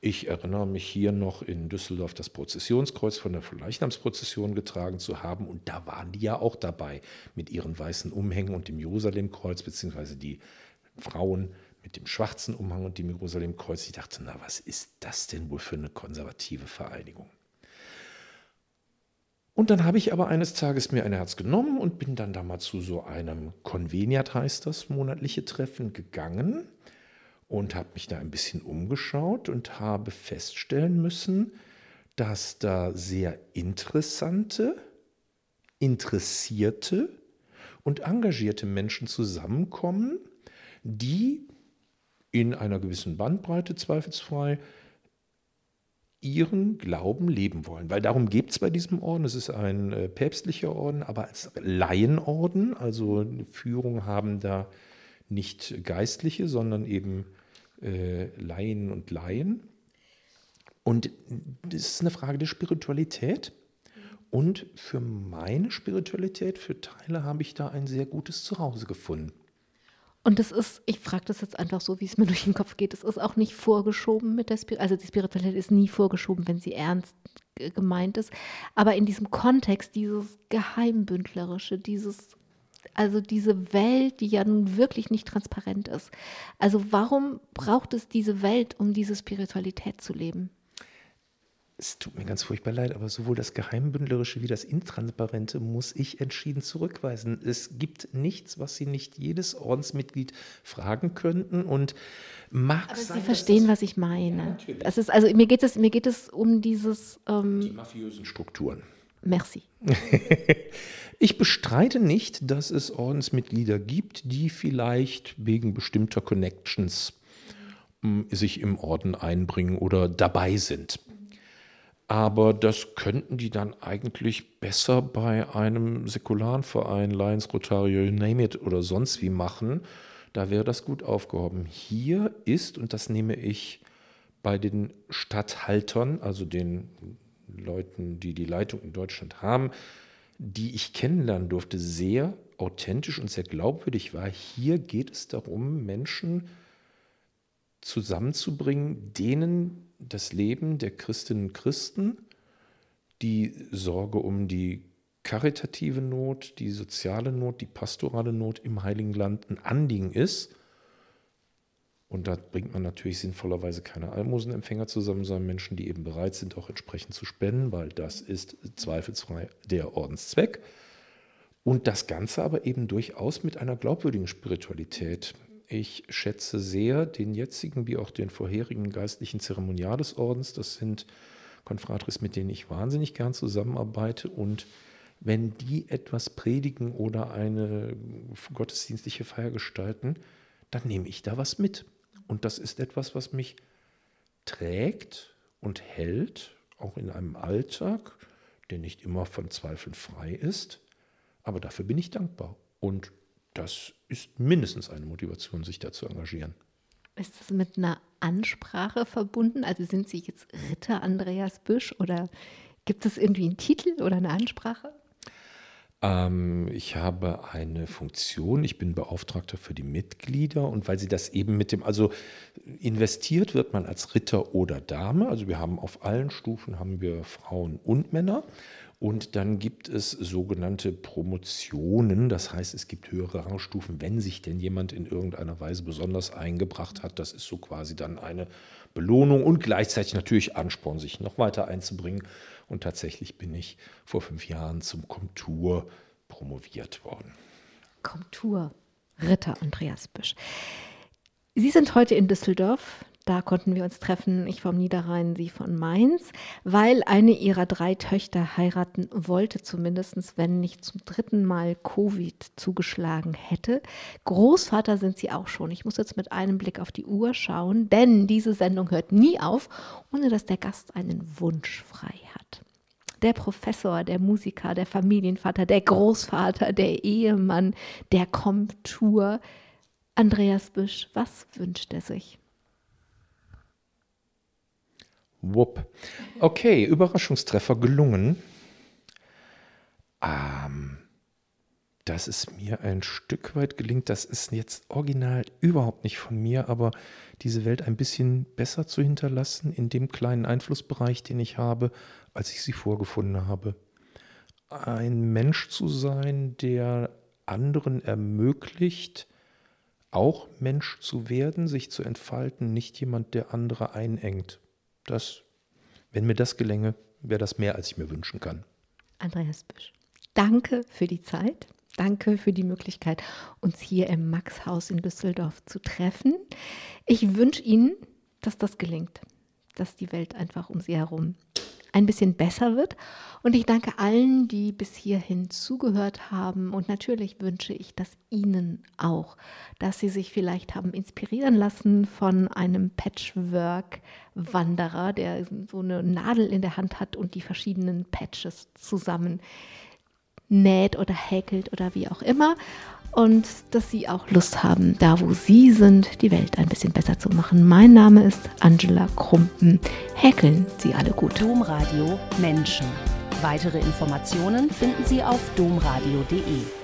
[SPEAKER 3] Ich erinnere mich hier noch in Düsseldorf das Prozessionskreuz von der Leichnamsprozession getragen zu haben. Und da waren die ja auch dabei mit ihren weißen Umhängen und dem Jerusalemkreuz, beziehungsweise die Frauen mit dem schwarzen Umhang und dem Jerusalemkreuz. Ich dachte, na, was ist das denn wohl für eine konservative Vereinigung? Und dann habe ich aber eines Tages mir ein Herz genommen und bin dann da mal zu so einem Conveniat, heißt das, monatliche Treffen gegangen und habe mich da ein bisschen umgeschaut und habe feststellen müssen, dass da sehr interessante, interessierte und engagierte Menschen zusammenkommen, die in einer gewissen Bandbreite zweifelsfrei ihren Glauben leben wollen. Weil darum geht es bei diesem Orden. Es ist ein äh, päpstlicher Orden, aber als Laienorden. Also Führung haben da nicht Geistliche, sondern eben äh, Laien und Laien. Und das ist eine Frage der Spiritualität. Und für meine Spiritualität, für Teile, habe ich da ein sehr gutes Zuhause gefunden.
[SPEAKER 2] Und das ist, ich frage das jetzt einfach so, wie es mir durch den Kopf geht, es ist auch nicht vorgeschoben mit der Spiritualität, also die Spiritualität ist nie vorgeschoben, wenn sie ernst gemeint ist, aber in diesem Kontext dieses Geheimbündlerische, dieses, also diese Welt, die ja nun wirklich nicht transparent ist. Also warum braucht es diese Welt, um diese Spiritualität zu leben?
[SPEAKER 3] Es tut mir ganz furchtbar leid, aber sowohl das Geheimbündlerische wie das Intransparente muss ich entschieden zurückweisen. Es gibt nichts, was Sie nicht jedes Ordensmitglied fragen könnten und mag
[SPEAKER 2] aber
[SPEAKER 3] sein,
[SPEAKER 2] Sie verstehen, was ich meine. Ja, das ist, also mir geht es, mir geht es um dieses
[SPEAKER 3] ähm, die mafiösen Strukturen.
[SPEAKER 2] Merci.
[SPEAKER 3] ich bestreite nicht, dass es Ordensmitglieder gibt, die vielleicht wegen bestimmter Connections mm, sich im Orden einbringen oder dabei sind. Aber das könnten die dann eigentlich besser bei einem säkularen Verein, Lions, Rotario, you name it oder sonst wie machen. Da wäre das gut aufgehoben. Hier ist, und das nehme ich bei den Statthaltern, also den Leuten, die die Leitung in Deutschland haben, die ich kennenlernen durfte, sehr authentisch und sehr glaubwürdig war. Hier geht es darum, Menschen zusammenzubringen, denen das Leben der Christinnen und Christen, die Sorge um die karitative Not, die soziale Not, die pastorale Not im Heiligen Land ein Anliegen ist und da bringt man natürlich sinnvollerweise keine Almosenempfänger zusammen, sondern Menschen, die eben bereit sind, auch entsprechend zu spenden, weil das ist zweifelsfrei der Ordenszweck. Und das Ganze aber eben durchaus mit einer glaubwürdigen Spiritualität. Ich schätze sehr den jetzigen wie auch den vorherigen geistlichen Zeremonial des Ordens. Das sind Konfratris, mit denen ich wahnsinnig gern zusammenarbeite. Und wenn die etwas predigen oder eine gottesdienstliche Feier gestalten, dann nehme ich da was mit. Und das ist etwas, was mich trägt und hält, auch in einem Alltag, der nicht immer von Zweifeln frei ist. Aber dafür bin ich dankbar. Und das ist mindestens eine Motivation, sich da zu engagieren.
[SPEAKER 2] Ist das mit einer Ansprache verbunden? Also sind Sie jetzt Ritter Andreas Büsch oder gibt es irgendwie einen Titel oder eine Ansprache?
[SPEAKER 3] Ähm, ich habe eine Funktion, ich bin Beauftragter für die Mitglieder und weil sie das eben mit dem, also investiert wird man als Ritter oder Dame, also wir haben auf allen Stufen haben wir Frauen und Männer und dann gibt es sogenannte Promotionen, das heißt es gibt höhere Rangstufen, wenn sich denn jemand in irgendeiner Weise besonders eingebracht hat, das ist so quasi dann eine Belohnung und gleichzeitig natürlich Ansporn, sich noch weiter einzubringen. Und tatsächlich bin ich vor fünf Jahren zum Komtur promoviert worden.
[SPEAKER 2] Komtur, Ritter Andreas Büsch. Sie sind heute in Düsseldorf. Da konnten wir uns treffen, ich vom Niederrhein, sie von Mainz, weil eine ihrer drei Töchter heiraten wollte, zumindest wenn nicht zum dritten Mal Covid zugeschlagen hätte. Großvater sind sie auch schon. Ich muss jetzt mit einem Blick auf die Uhr schauen, denn diese Sendung hört nie auf, ohne dass der Gast einen Wunsch frei hat der Professor, der Musiker, der Familienvater, der Großvater, der Ehemann, der Komtur. Andreas Büsch, was wünscht er sich?
[SPEAKER 3] Wupp. Okay, Überraschungstreffer gelungen. Ähm, dass es mir ein Stück weit gelingt, das ist jetzt original überhaupt nicht von mir, aber diese Welt ein bisschen besser zu hinterlassen in dem kleinen Einflussbereich, den ich habe, als ich sie vorgefunden habe. Ein Mensch zu sein, der anderen ermöglicht, auch Mensch zu werden, sich zu entfalten, nicht jemand, der andere einengt. Das, wenn mir das gelänge, wäre das mehr, als ich mir wünschen kann.
[SPEAKER 2] Andreas Büsch, danke für die Zeit. Danke für die Möglichkeit, uns hier im Max-Haus in Düsseldorf zu treffen. Ich wünsche Ihnen, dass das gelingt, dass die Welt einfach um Sie herum ein bisschen besser wird. Und ich danke allen, die bis hierhin zugehört haben. Und natürlich wünsche ich das Ihnen auch, dass Sie sich vielleicht haben inspirieren lassen von einem Patchwork-Wanderer, der so eine Nadel in der Hand hat und die verschiedenen Patches zusammen näht oder häkelt oder wie auch immer. Und dass Sie auch Lust haben, da wo Sie sind, die Welt ein bisschen besser zu machen. Mein Name ist Angela Krumpen. Häkeln Sie alle gut.
[SPEAKER 4] Domradio Menschen. Weitere Informationen finden Sie auf domradio.de.